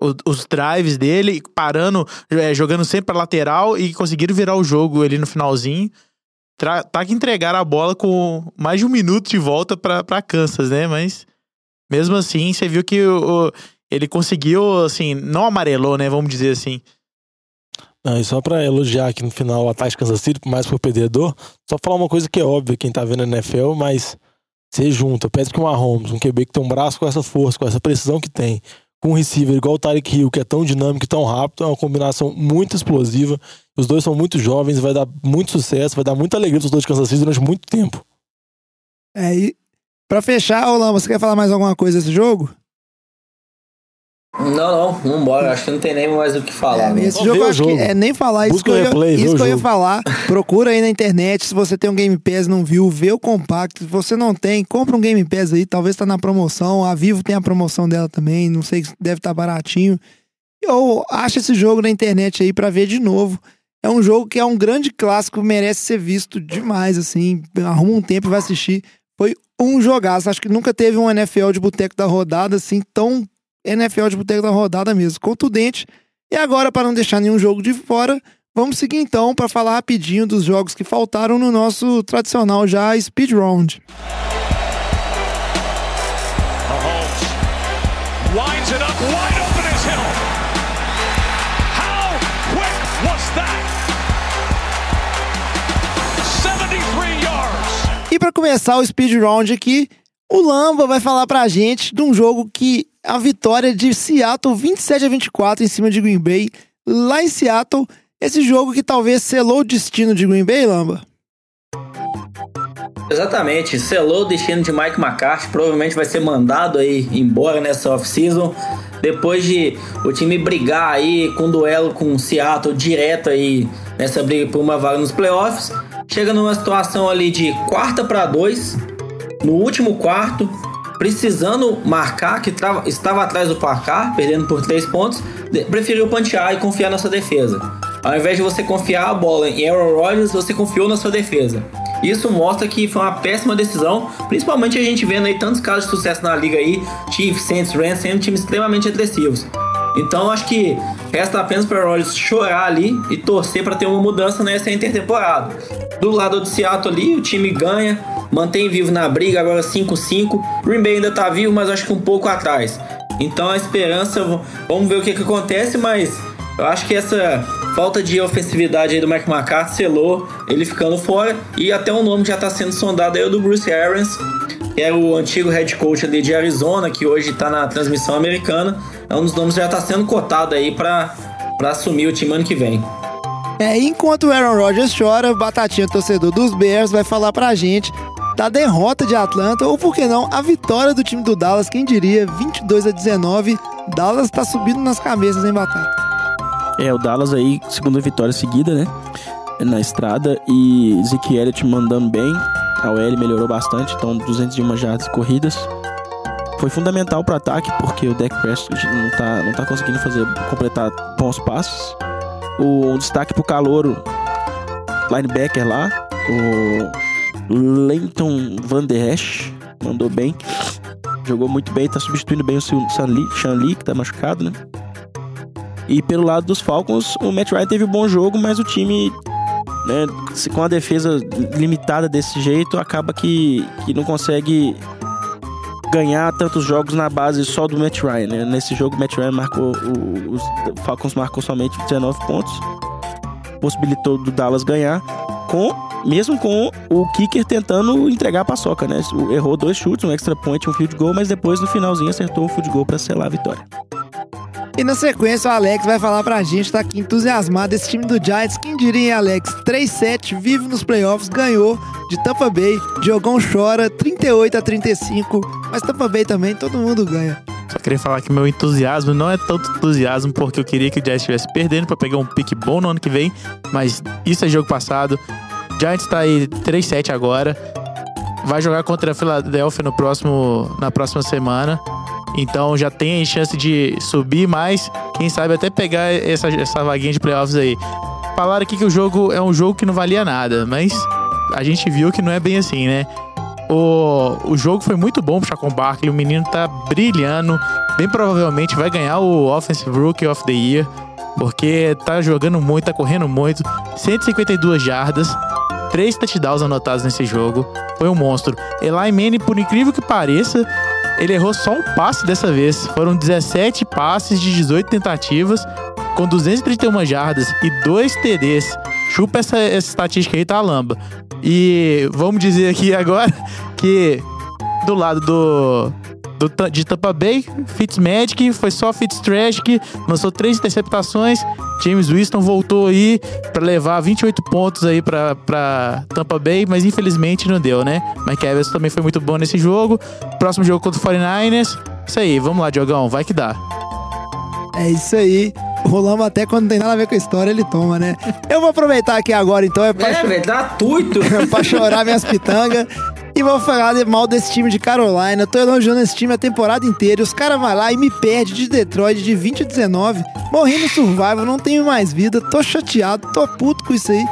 o- os drives dele, parando, é, jogando sempre pra lateral e conseguiram virar o jogo ali no finalzinho. Tra- Tá que entregaram a bola com mais de um minuto de volta pra Kansas, né? Mas mesmo assim, você viu que o- ele conseguiu, assim, não amarelou, né? Vamos dizer assim. Não, e só pra elogiar aqui no final o ataque Kansas City, mais por perdedor, só falar uma coisa que é óbvia quem tá vendo a NFL, mas você junta Patrick Mahomes, um QB que tem um braço com essa força, com essa precisão que tem, com um receiver igual o Tyreek Hill, que é tão dinâmico e tão rápido, é uma combinação muito explosiva. Os dois são muito jovens, vai dar muito sucesso, vai dar muita alegria pros dois de Kansas City durante muito tempo. É, e pra fechar, Lama, você quer falar mais alguma coisa desse jogo? Não, não, vambora. Acho que não tem nem mais o que falar. É, né? esse jogo eu acho que jogo. é nem falar isso Busca que eu replay, isso que eu ia falar. Procura aí na internet, se você tem um Game Pass e não viu, vê o compacto. Se você não tem, compra um Game Pass aí, talvez tá na promoção. A Vivo tem a promoção dela também, não sei, deve estar baratinho. Ou acha esse jogo na internet aí pra ver de novo. É um jogo que é um grande clássico, merece ser visto demais, assim. Arruma um tempo e vai assistir. Foi um jogaço. Acho que nunca teve um NFL de boteco da rodada assim, tão NFL de boteco da rodada mesmo. Contundente. E agora, para não deixar nenhum jogo de fora, vamos seguir então para falar rapidinho dos jogos que faltaram no nosso tradicional já Speed Round. Mahomes winds it up wide open as Hill. How quick was that? 73 yards. E para começar o Speed Round aqui, o Lamba vai falar pra gente de um jogo que a vitória de Seattle 27 a 24 em cima de Green Bay, lá em Seattle. Esse jogo que talvez selou o destino de Green Bay, Lamba. Exatamente, selou o destino de Mike McCarthy, provavelmente vai ser mandado aí embora nessa off-season. Depois de o time brigar aí com um duelo com o Seattle direto aí nessa briga por uma vaga nos playoffs, chega numa situação ali de quarta para dois, no último quarto, precisando marcar, que estava atrás do placar, perdendo por três pontos, de- preferiu pantear e confiar na sua defesa. Ao invés de você confiar a bola em Aaron Rodgers, você confiou na sua defesa. Isso mostra que foi uma péssima decisão, principalmente a gente vendo aí tantos casos de sucesso na liga aí, Chiefs, Saints, Rams, sendo times extremamente agressivos. Então acho que resta apenas para Rodgers chorar ali e torcer para ter uma mudança nessa intertemporada. Do lado do Seattle ali, o time ganha, mantém vivo na briga, agora 5-5. Green Bay ainda tá vivo, mas acho que um pouco atrás. Então a esperança, vamos ver o que, que acontece, mas eu acho que essa falta de ofensividade aí do Mike McCarthy selou ele ficando fora. E até o nome já tá sendo sondado aí, o do Bruce Arians, que é o antigo head coach ali de Arizona, que hoje tá na transmissão americana. É um dos nomes que já tá sendo cotado aí pra assumir o time ano que vem. É, enquanto o Aaron Rodgers chora, o Batatinha, torcedor dos Bears, vai falar pra gente da derrota de Atlanta, ou por que não, a vitória do time do Dallas, quem diria, 22 a 19. Dallas tá subindo nas cabeças, hein, Batata? É, o Dallas aí, segunda vitória seguida, né? Na estrada. E Zeke Elliott mandando bem. A OL melhorou bastante, então 201 jardas corridas. Foi fundamental pro ataque, porque o Dak Prescott não tá, não tá conseguindo fazer, completar bons passos. O destaque pro calouro, linebacker lá, o Leighton Van Der Esch, mandou bem. Jogou muito bem, tá substituindo bem o Sean Lee, que tá machucado, né? E pelo lado dos Falcons, o Matt Ryan teve um bom jogo, mas o time, né, com a defesa limitada desse jeito, acaba que, que não consegue ganhar tantos jogos na base só do Matt Ryan, né? Nesse jogo, o Matt Ryan marcou, o- os Falcons marcou somente 19 pontos, possibilitou do Dallas ganhar, com mesmo com o kicker tentando entregar a paçoca, né? O- Errou dois chutes, um extra point, um field goal, mas depois no finalzinho acertou um field goal pra selar a vitória. E na sequência, o Alex vai falar pra gente, tá aqui entusiasmado, esse time do Giants. Quem diria, hein, Alex? 3-7, vive nos playoffs, ganhou de Tampa Bay. Diogão chora, 38 a 35. Mas Tampa Bay também, todo mundo ganha. Só queria falar que meu entusiasmo não é tanto entusiasmo porque eu queria que o Giants estivesse perdendo pra pegar um pique bom no ano que vem, mas isso é jogo passado. Giants tá aí 3-7 agora. Vai jogar contra a Philadelphia no próximo, na próxima semana. Então já tem chance de subir mais, quem sabe até pegar essa, essa vaguinha de playoffs aí. Falaram aqui que o jogo é um jogo que não valia nada, mas a gente viu que não é bem assim, né? O, o jogo foi muito bom pro Chacon Barkley, o menino tá brilhando. Bem provavelmente vai ganhar o Offensive Rookie of the Year, porque tá jogando muito, tá correndo muito. 152 jardas, três touchdowns anotados nesse jogo. Foi um monstro. Eli Manning, por incrível que pareça, ele errou só um passe dessa vez. Foram 17 passes de 18 tentativas, com 231 jardas e dois TDs. Chupa essa, essa estatística aí, tá, Lamba? E vamos dizer aqui agora que do lado do, do de Tampa Bay, Fitzmagic, foi só Fitztragic, lançou três interceptações. James Winston voltou aí pra levar 28 pontos aí pra, pra Tampa Bay, mas infelizmente não deu, né? Mike Evans também foi muito bom nesse jogo. Próximo jogo contra o 49ers. Isso aí, vamos lá, Diogão, vai que dá. É isso aí. O Lamba até quando não tem nada a ver com a história, ele toma, né? Eu vou aproveitar aqui agora, então, é pra, É, velho, gratuito. pra chorar minhas pitangas. E vou falar mal desse time de Carolina. Tô elogiando esse time a temporada inteira. E os caras vão lá e me perdem de Detroit de 20 a 19. Morri no survival, não tenho mais vida. Tô chateado, tô puto com isso aí.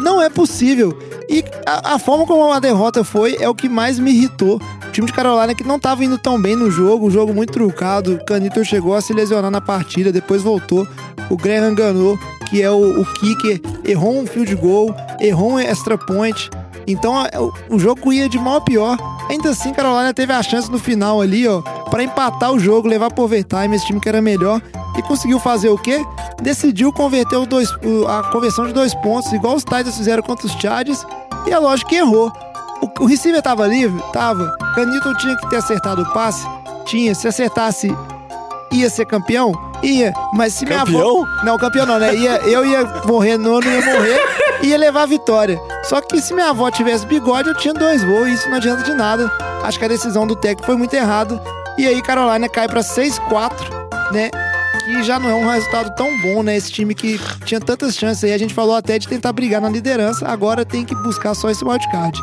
Não é possível. E a, a forma como a derrota foi é o que mais me irritou. O time de Carolina que não tava indo tão bem no jogo, um jogo muito trucado. O Canito chegou a se lesionar na partida, depois voltou. O Graham Ganou, que é o, o kicker, errou um field goal, errou um extra point. Então o, jogo ia de mal a pior. Ainda assim, Carolina teve a chance no final ali, ó, para empatar o jogo, levar pro overtime, esse time que era melhor. E conseguiu fazer o quê? Decidiu converter os dois, a conversão de dois pontos, igual os Titans fizeram contra os Chargers. E é lógico que errou. O, o receiver tava livre? Tava. Canito tinha que ter acertado o passe? Tinha. Se acertasse, ia ser campeão? Ia. Mas se minha Campeão? avó... Não, campeão não, né? Ia, eu ia morrer, não, não ia morrer. ia levar a vitória. Só que se minha avó tivesse bigode, eu tinha dois voos e isso não adianta de nada. Acho que a decisão do técnico foi muito errada. E aí Carolina cai pra 6-4, né? Que já não é um resultado tão bom, né? Esse time que tinha tantas chances aí. A gente falou até de tentar brigar na liderança. Agora tem que buscar só esse wildcard.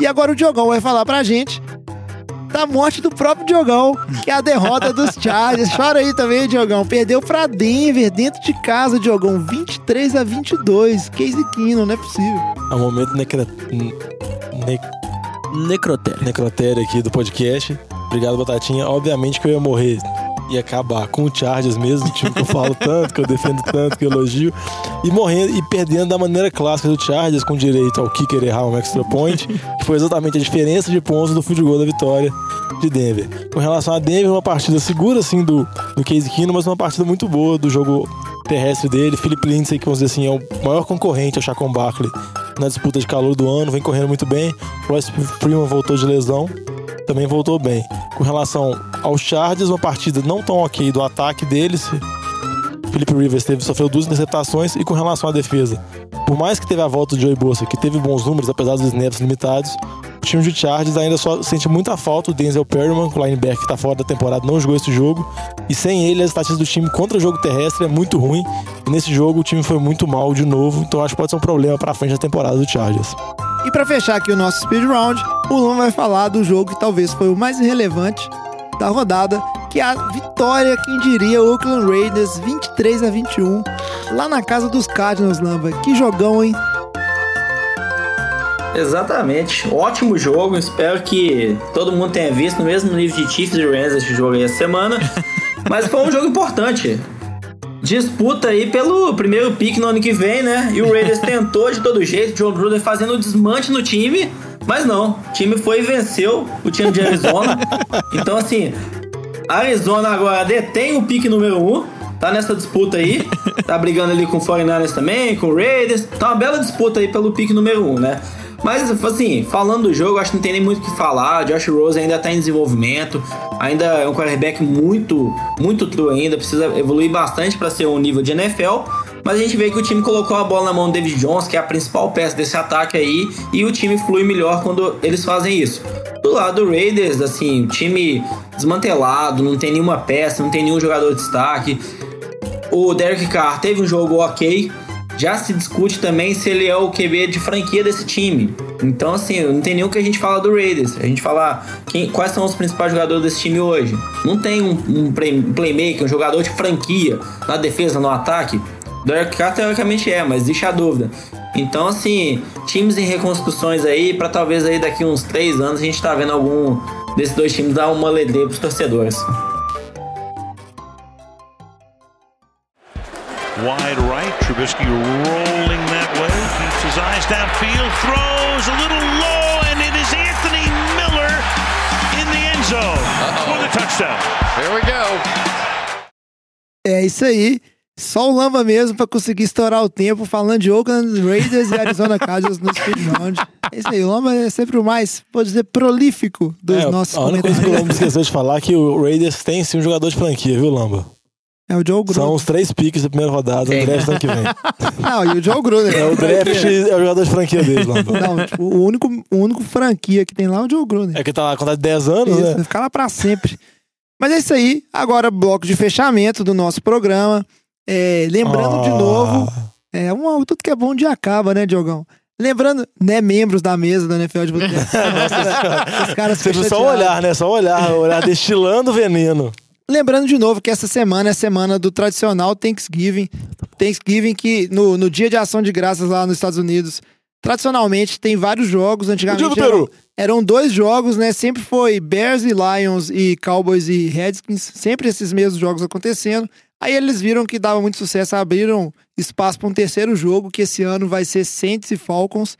E agora o Diogão vai falar pra gente da morte do próprio Diogão, que é a derrota dos Chargers. Chora aí também, Diogão. Perdeu pra Denver, dentro de casa, Diogão. 23 a 22. Case Keenum, não é possível. É um momento necra... ne- Necrotério. necrotério aqui do podcast. Obrigado, Batatinha. Obviamente que eu ia morrer. Ia acabar com o Chargers mesmo, o time que eu falo tanto, que eu defendo tanto, que eu elogio. E morrendo e perdendo da maneira clássica do Chargers, com direito ao kicker errar um extra point, que foi exatamente a diferença de pontos do goal da vitória de Denver. Com relação a Denver, uma partida segura, assim, do, do Case Keenum, mas uma partida muito boa do jogo terrestre dele. Philip Lindsay, que vamos dizer assim, é o maior concorrente ao Chacon Barkley na disputa de calor do ano, vem correndo muito bem. Royce Freeman voltou de lesão, também voltou bem. Com relação aos Chargers, uma partida não tão ok do ataque deles. Philip Rivers teve, sofreu duas interceptações e com relação à defesa. Por mais que teve a volta do Joey Bosa, que teve bons números, apesar dos snaps limitados, o time de Chargers ainda só sente muita falta. O Denzel Perryman, o linebacker que tá fora da temporada, não jogou esse jogo. E sem ele, as estatísticas do time contra o jogo terrestre é muito ruim. E nesse jogo o time foi muito mal de novo. Então acho que pode ser um problema pra frente da temporada do Chargers. E pra fechar aqui o nosso speed round, o Luan vai falar do jogo que talvez foi o mais relevante da rodada, que é a vitória, quem diria, Oakland Raiders 23 a 21, lá na casa dos Cardinals, Lamba. Que jogão, hein? Exatamente. Ótimo jogo. Espero que todo mundo tenha visto no mesmo nível de Chiefs e Rams esse jogo aí essa semana. Mas foi um jogo importante. Disputa aí pelo primeiro pick no ano que vem, né? E o Raiders tentou de todo jeito. John Gruden fazendo o desmante no time. Mas não, o time foi e venceu o time de Arizona. então, assim, Arizona agora detém o pique número 1. Um, tá nessa disputa aí. Tá brigando ali com o 49ers também, com o Raiders. Tá uma bela disputa aí pelo pique número 1, um, né? Mas, assim, falando do jogo, acho que não tem nem muito o que falar. Josh Rose ainda tá em desenvolvimento. Ainda é um quarterback muito, muito true ainda. Precisa evoluir bastante para ser um nível de NFL. Mas a gente vê que o time colocou a bola na mão do David Jones, que é a principal peça desse ataque aí, e o time flui melhor quando eles fazem isso. Do lado do Raiders, assim, o time desmantelado, não tem nenhuma peça, não tem nenhum jogador de destaque. O Derek Carr teve um jogo ok, já se discute também se ele é o QB de franquia desse time. Então, assim, não tem nem o que a gente fala do Raiders. A gente fala quem, quais são os principais jogadores desse time hoje. Não tem um, um playmaker, um jogador de franquia na defesa, no ataque. Derek Carr teoricamente é, mas deixa a dúvida. Então, assim, times em reconstruções aí, para talvez aí daqui uns três anos a gente tá vendo algum desses dois times dar uma ledê pros torcedores. Wide right, Trubisky rolling that way, keeps his eyes downfield, throws a little low, and it is Anthony Miller in the end zone for the touchdown. There we go. É isso aí. Só o Lamba mesmo pra conseguir estourar o tempo falando de Oakland Raiders e Arizona Cardinals no speed round. É isso aí, o Lamba é sempre o mais, pode dizer, prolífico dos É, nossos a única coisa que o. Lamba esqueceu de falar é que o Raiders tem sim um jogador de franquia, viu, Lamba? É o Joe São Gruden. os três piques da primeira rodada no draft do ano que vem. Não, e o Joe Gruden. É o draft, é o jogador de franquia deles, Lamba. Não, tipo, o único, o único franquia que tem lá é o Joe Gruden. É que tá lá com de 10 anos, Isso, né? vai ficar lá pra sempre. Mas é isso aí. Agora, bloco de fechamento do nosso programa. É, lembrando de Ah. novo, é, um, tudo que é bom um dia acaba, né, Diogão? Lembrando, né, membros da mesa da NFL de Boteco. Os caras Você só olhar, né? Só olhar, olhar destilando veneno. Lembrando de novo que essa semana é a semana do tradicional Thanksgiving. Thanksgiving que no, no dia de ação de graças lá nos Estados Unidos, tradicionalmente tem vários jogos. O Antigamente dia do eram, Peru. eram dois jogos, né? Sempre foi Bears e Lions e Cowboys e Redskins. Sempre esses mesmos jogos acontecendo. Aí eles viram que dava muito sucesso, abriram espaço para um terceiro jogo, que esse ano vai ser Saints e Falcons.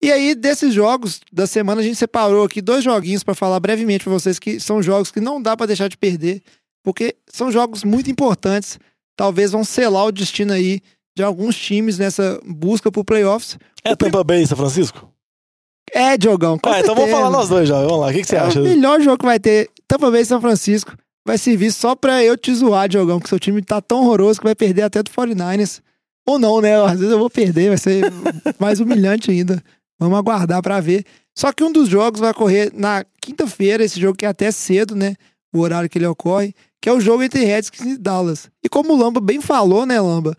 E aí, desses jogos da semana, a gente separou aqui dois joguinhos para falar brevemente para vocês que são jogos que não dá para deixar de perder, porque são jogos muito importantes. Talvez vão selar o destino aí de alguns times nessa busca por playoffs. É Tampa Bay, São Francisco? É, Diogão. com Ah, então vamos falar nós dois já. Vamos lá, o que, que você É acha? o melhor jogo que vai ter. Tampa Bay e São Francisco vai servir só pra eu te zoar, Diogão, que seu time tá tão horroroso que vai perder até do 49ers. Ou não, né? Às vezes eu vou perder, vai ser mais humilhante ainda. Vamos aguardar pra ver. Só que um dos jogos vai ocorrer na quinta-feira, esse jogo que é até cedo, né? O horário que ele ocorre, que é o jogo entre Redskins e Dallas. E como o Lamba bem falou, né, Lamba?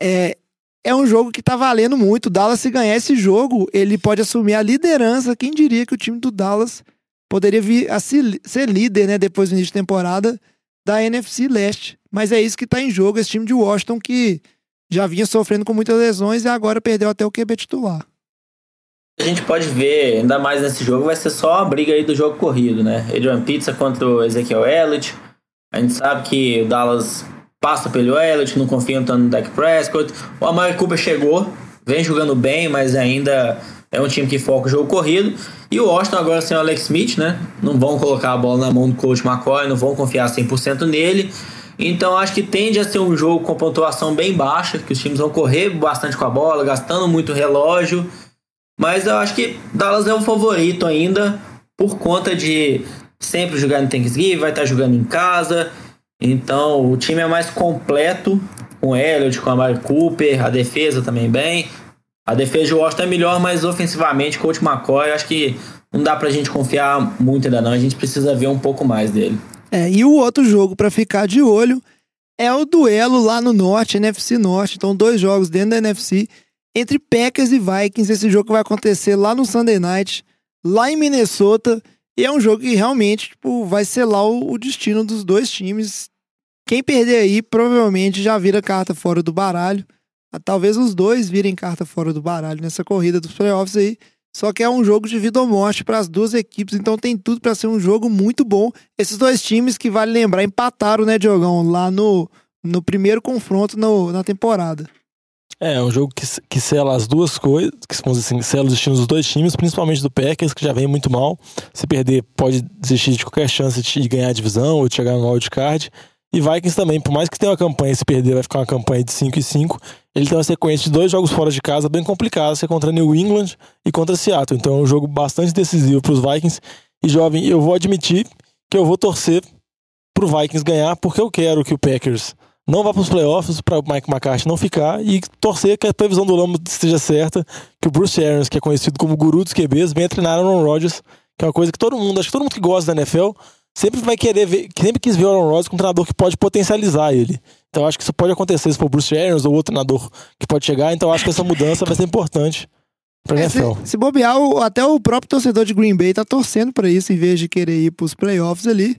É, é um jogo que tá valendo muito. O Dallas, se ganhar esse jogo, ele pode assumir a liderança. Quem diria que o time do Dallas poderia vir a se- ser líder, né, depois do início de temporada da NFC Leste. Mas é isso que tá em jogo, esse time de Washington que já vinha sofrendo com muitas lesões e agora perdeu até o QB titular. A gente pode ver, ainda mais nesse jogo, vai ser só a briga aí do jogo corrido, né? Adrian Pizza contra o Ezekiel Elliott. A gente sabe que o Dallas passa pelo Elliott, não confia tanto no Dak Prescott. O Amari Cooper chegou, vem jogando bem, mas ainda é um time que foca o jogo corrido. E o Washington agora sem o Alex Smith, né? Não vão colocar a bola na mão do coach McCoy, não vão confiar 100% nele. Então acho que tende a ser um jogo com pontuação bem baixa, que os times vão correr bastante com a bola, gastando muito relógio. Mas eu acho que Dallas é o favorito ainda, por conta de sempre jogar no Thanksgiving, vai estar jogando em casa. Então o time é mais completo, com o Elliott, com a Mari Cooper, a defesa também bem. A defesa de Washington é melhor, mas ofensivamente, coach McCoy, eu acho que não dá pra gente confiar muito ainda não. A gente precisa ver um pouco mais dele. É, e o outro jogo pra ficar de olho é o duelo lá no norte, NFC Norte. Então, dois jogos dentro da NFC entre Packers e Vikings. Esse jogo vai acontecer lá no Sunday Night, lá em Minnesota. E é um jogo que realmente tipo, vai selar o, o destino dos dois times. Quem perder aí provavelmente já vira carta fora do baralho. Ah, Talvez os dois virem carta fora do baralho nessa corrida dos playoffs aí. Só que é um jogo de vida ou morte para as duas equipes, então tem tudo para ser um jogo muito bom. Esses dois times que vale lembrar empataram, né, Diogão, lá no, no primeiro confronto no- na temporada. É, é um jogo que, que sela as duas coisas, que vamos dizer assim, sela os destinos dos dois times, principalmente do Packers, que já vem muito mal. Se perder, pode desistir de qualquer chance de ganhar a divisão ou de chegar no wildcard. E Vikings também, por mais que tenha uma campanha, se perder vai ficar uma campanha de 5 e 5, ele tem uma sequência de dois jogos fora de casa bem complicada, ser contra New England e contra Seattle. Então é um jogo bastante decisivo para os Vikings. E jovem, eu vou admitir que eu vou torcer pro Vikings ganhar, porque eu quero que o Packers não vá para os playoffs, para o Mike McCarthy não ficar e torcer que a previsão do Lama esteja certa, que o Bruce Arians, que é conhecido como guru dos QBs, venha treinar Aaron Rodgers, que é uma coisa que todo mundo, acho que todo mundo que gosta da NFL, sempre vai querer ver, sempre quis ver o Aaron Rodgers como um treinador que pode potencializar ele. Então acho que isso pode acontecer se for o Bruce Arians ou outro treinador que pode chegar, então acho que essa mudança vai ser importante pra É, NFL. se, se bobear, o- até o próprio torcedor de Green Bay tá torcendo pra isso, em vez de querer ir pros playoffs ali,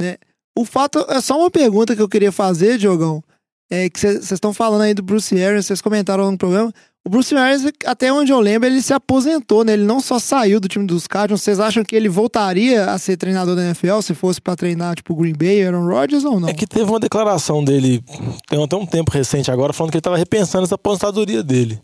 né? O fato, é só uma pergunta que eu queria fazer, Diogão, é que vocês estão falando aí do Bruce Arians, vocês comentaram no programa, o Bruce Arians, até onde eu lembro, ele se aposentou, né? Ele não só saiu do time dos Cardinals, vocês acham que ele voltaria a ser treinador da NFL se fosse pra treinar, tipo, Green Bay, Aaron Rodgers ou não? É que teve uma declaração dele, tem até um tempo recente agora, falando que ele estava repensando essa aposentadoria dele.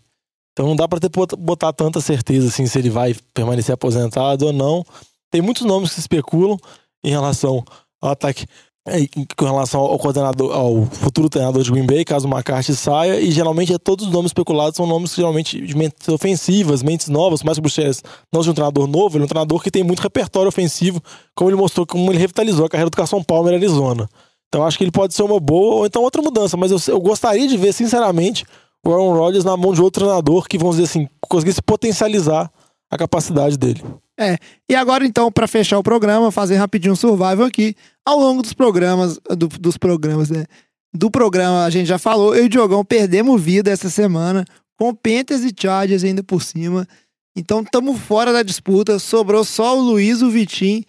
Então não dá para botar tanta certeza assim se ele vai permanecer aposentado ou não. Tem muitos nomes que especulam em relação ao ataque, é, em- com relação ao coordenador, ao futuro treinador de Green Bay, caso o McCarthy saia, e geralmente é, todos os nomes especulados são nomes geralmente de mentes ofensivas, mentes novas, mais Arians não seja um treinador novo, ele é um treinador que tem muito repertório ofensivo, como ele mostrou, como ele revitalizou a carreira do Carson Palmer Arizona. Então acho que ele pode ser uma boa ou então outra mudança, mas eu, eu gostaria de ver, sinceramente, o Aaron Rodgers na mão de outro treinador que, vamos dizer assim, conseguisse potencializar a capacidade dele. E agora, então, pra fechar o programa, fazer rapidinho um survival aqui. Ao longo dos programas, do- dos programas, né? Do programa, a gente já falou, eu e o Diogão perdemos vida essa semana, com Panthers e Chargers ainda por cima. Então, estamos fora da disputa. Sobrou só o Luiz, o Vitim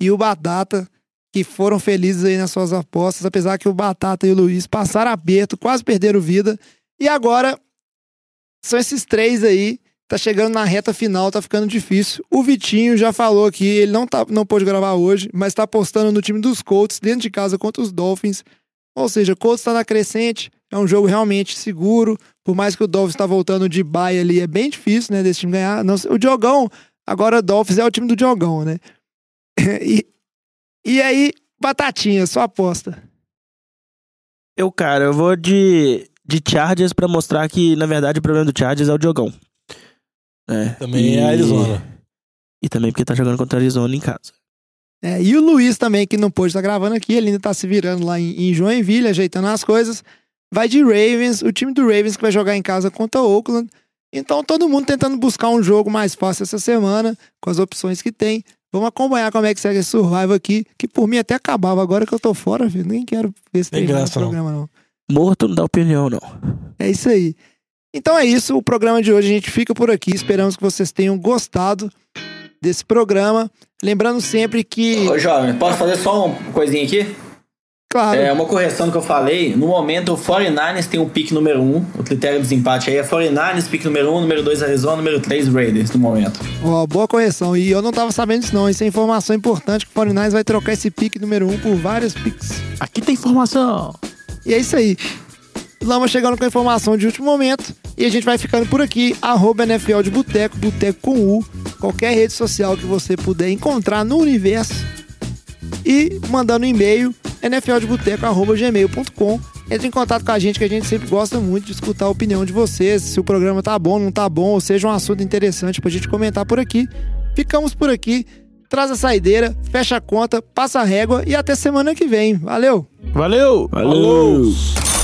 e o Batata, que foram felizes aí nas suas apostas, apesar que o Batata e o Luiz passaram aperto, quase perderam vida. E agora, são esses três aí tá chegando na reta final, tá ficando difícil. O Vitinho já falou aqui, ele não, tá, não pôde gravar hoje, mas tá apostando no time dos Colts, dentro de casa contra os Dolphins. Ou seja, o Colts tá na crescente, é um jogo realmente seguro, por mais que o Dolphins tá voltando de bye ali, é bem difícil, né, desse time ganhar. Não o Diogão, agora o Dolphins é o time do Diogão, né? e, e aí, Batatinha, sua aposta. Eu, cara, eu vou de, de Chargers pra mostrar que, na verdade, o problema do Chargers é o Diogão. É, Também e- é a Arizona. E também porque tá jogando contra a Arizona em casa. É, e o Luiz também, que não pôde estar gravando aqui, ele ainda tá se virando lá em, em Joinville, ajeitando as coisas. Vai de Ravens, o time do Ravens que vai jogar em casa contra o Oakland. Então todo mundo tentando buscar um jogo mais fácil essa semana, com as opções que tem. Vamos acompanhar como é que segue esse survival aqui, que por mim até acabava. Agora que eu tô fora, filho, nem quero ver esse programa, não. Morto não dá opinião, não. É isso aí. Então é isso, o programa de hoje a gente fica por aqui. Esperamos que vocês tenham gostado desse programa. Lembrando sempre que, Ô, jovem, posso fazer só uma coisinha aqui? claro, É uma correção que eu falei. No momento, o 49ers tem o pick número 1. O critério de desempate aí é 49ers, pick número 1, número 2 Arizona, número 3 Raiders no momento. Ó, boa correção. E eu não tava sabendo disso, não. Isso é informação importante que o 49 vai trocar esse pique número 1 por vários picks. Aqui tem informação. E é isso aí. Lama chegando com a informação de último momento. E a gente vai ficando por aqui. Arroba NFL de Boteco, Boteco com U. Qualquer rede social que você puder encontrar no universo. E mandando um e-mail, nfldeboteco.gmail.com. Entre em contato com a gente, que a gente sempre gosta muito de escutar a opinião de vocês. Se o programa tá bom, não tá bom, ou seja um assunto interessante pra gente comentar por aqui. Ficamos por aqui. Traz a saideira, fecha a conta, passa a régua e até semana que vem. Valeu! Valeu! Valeu! Falou!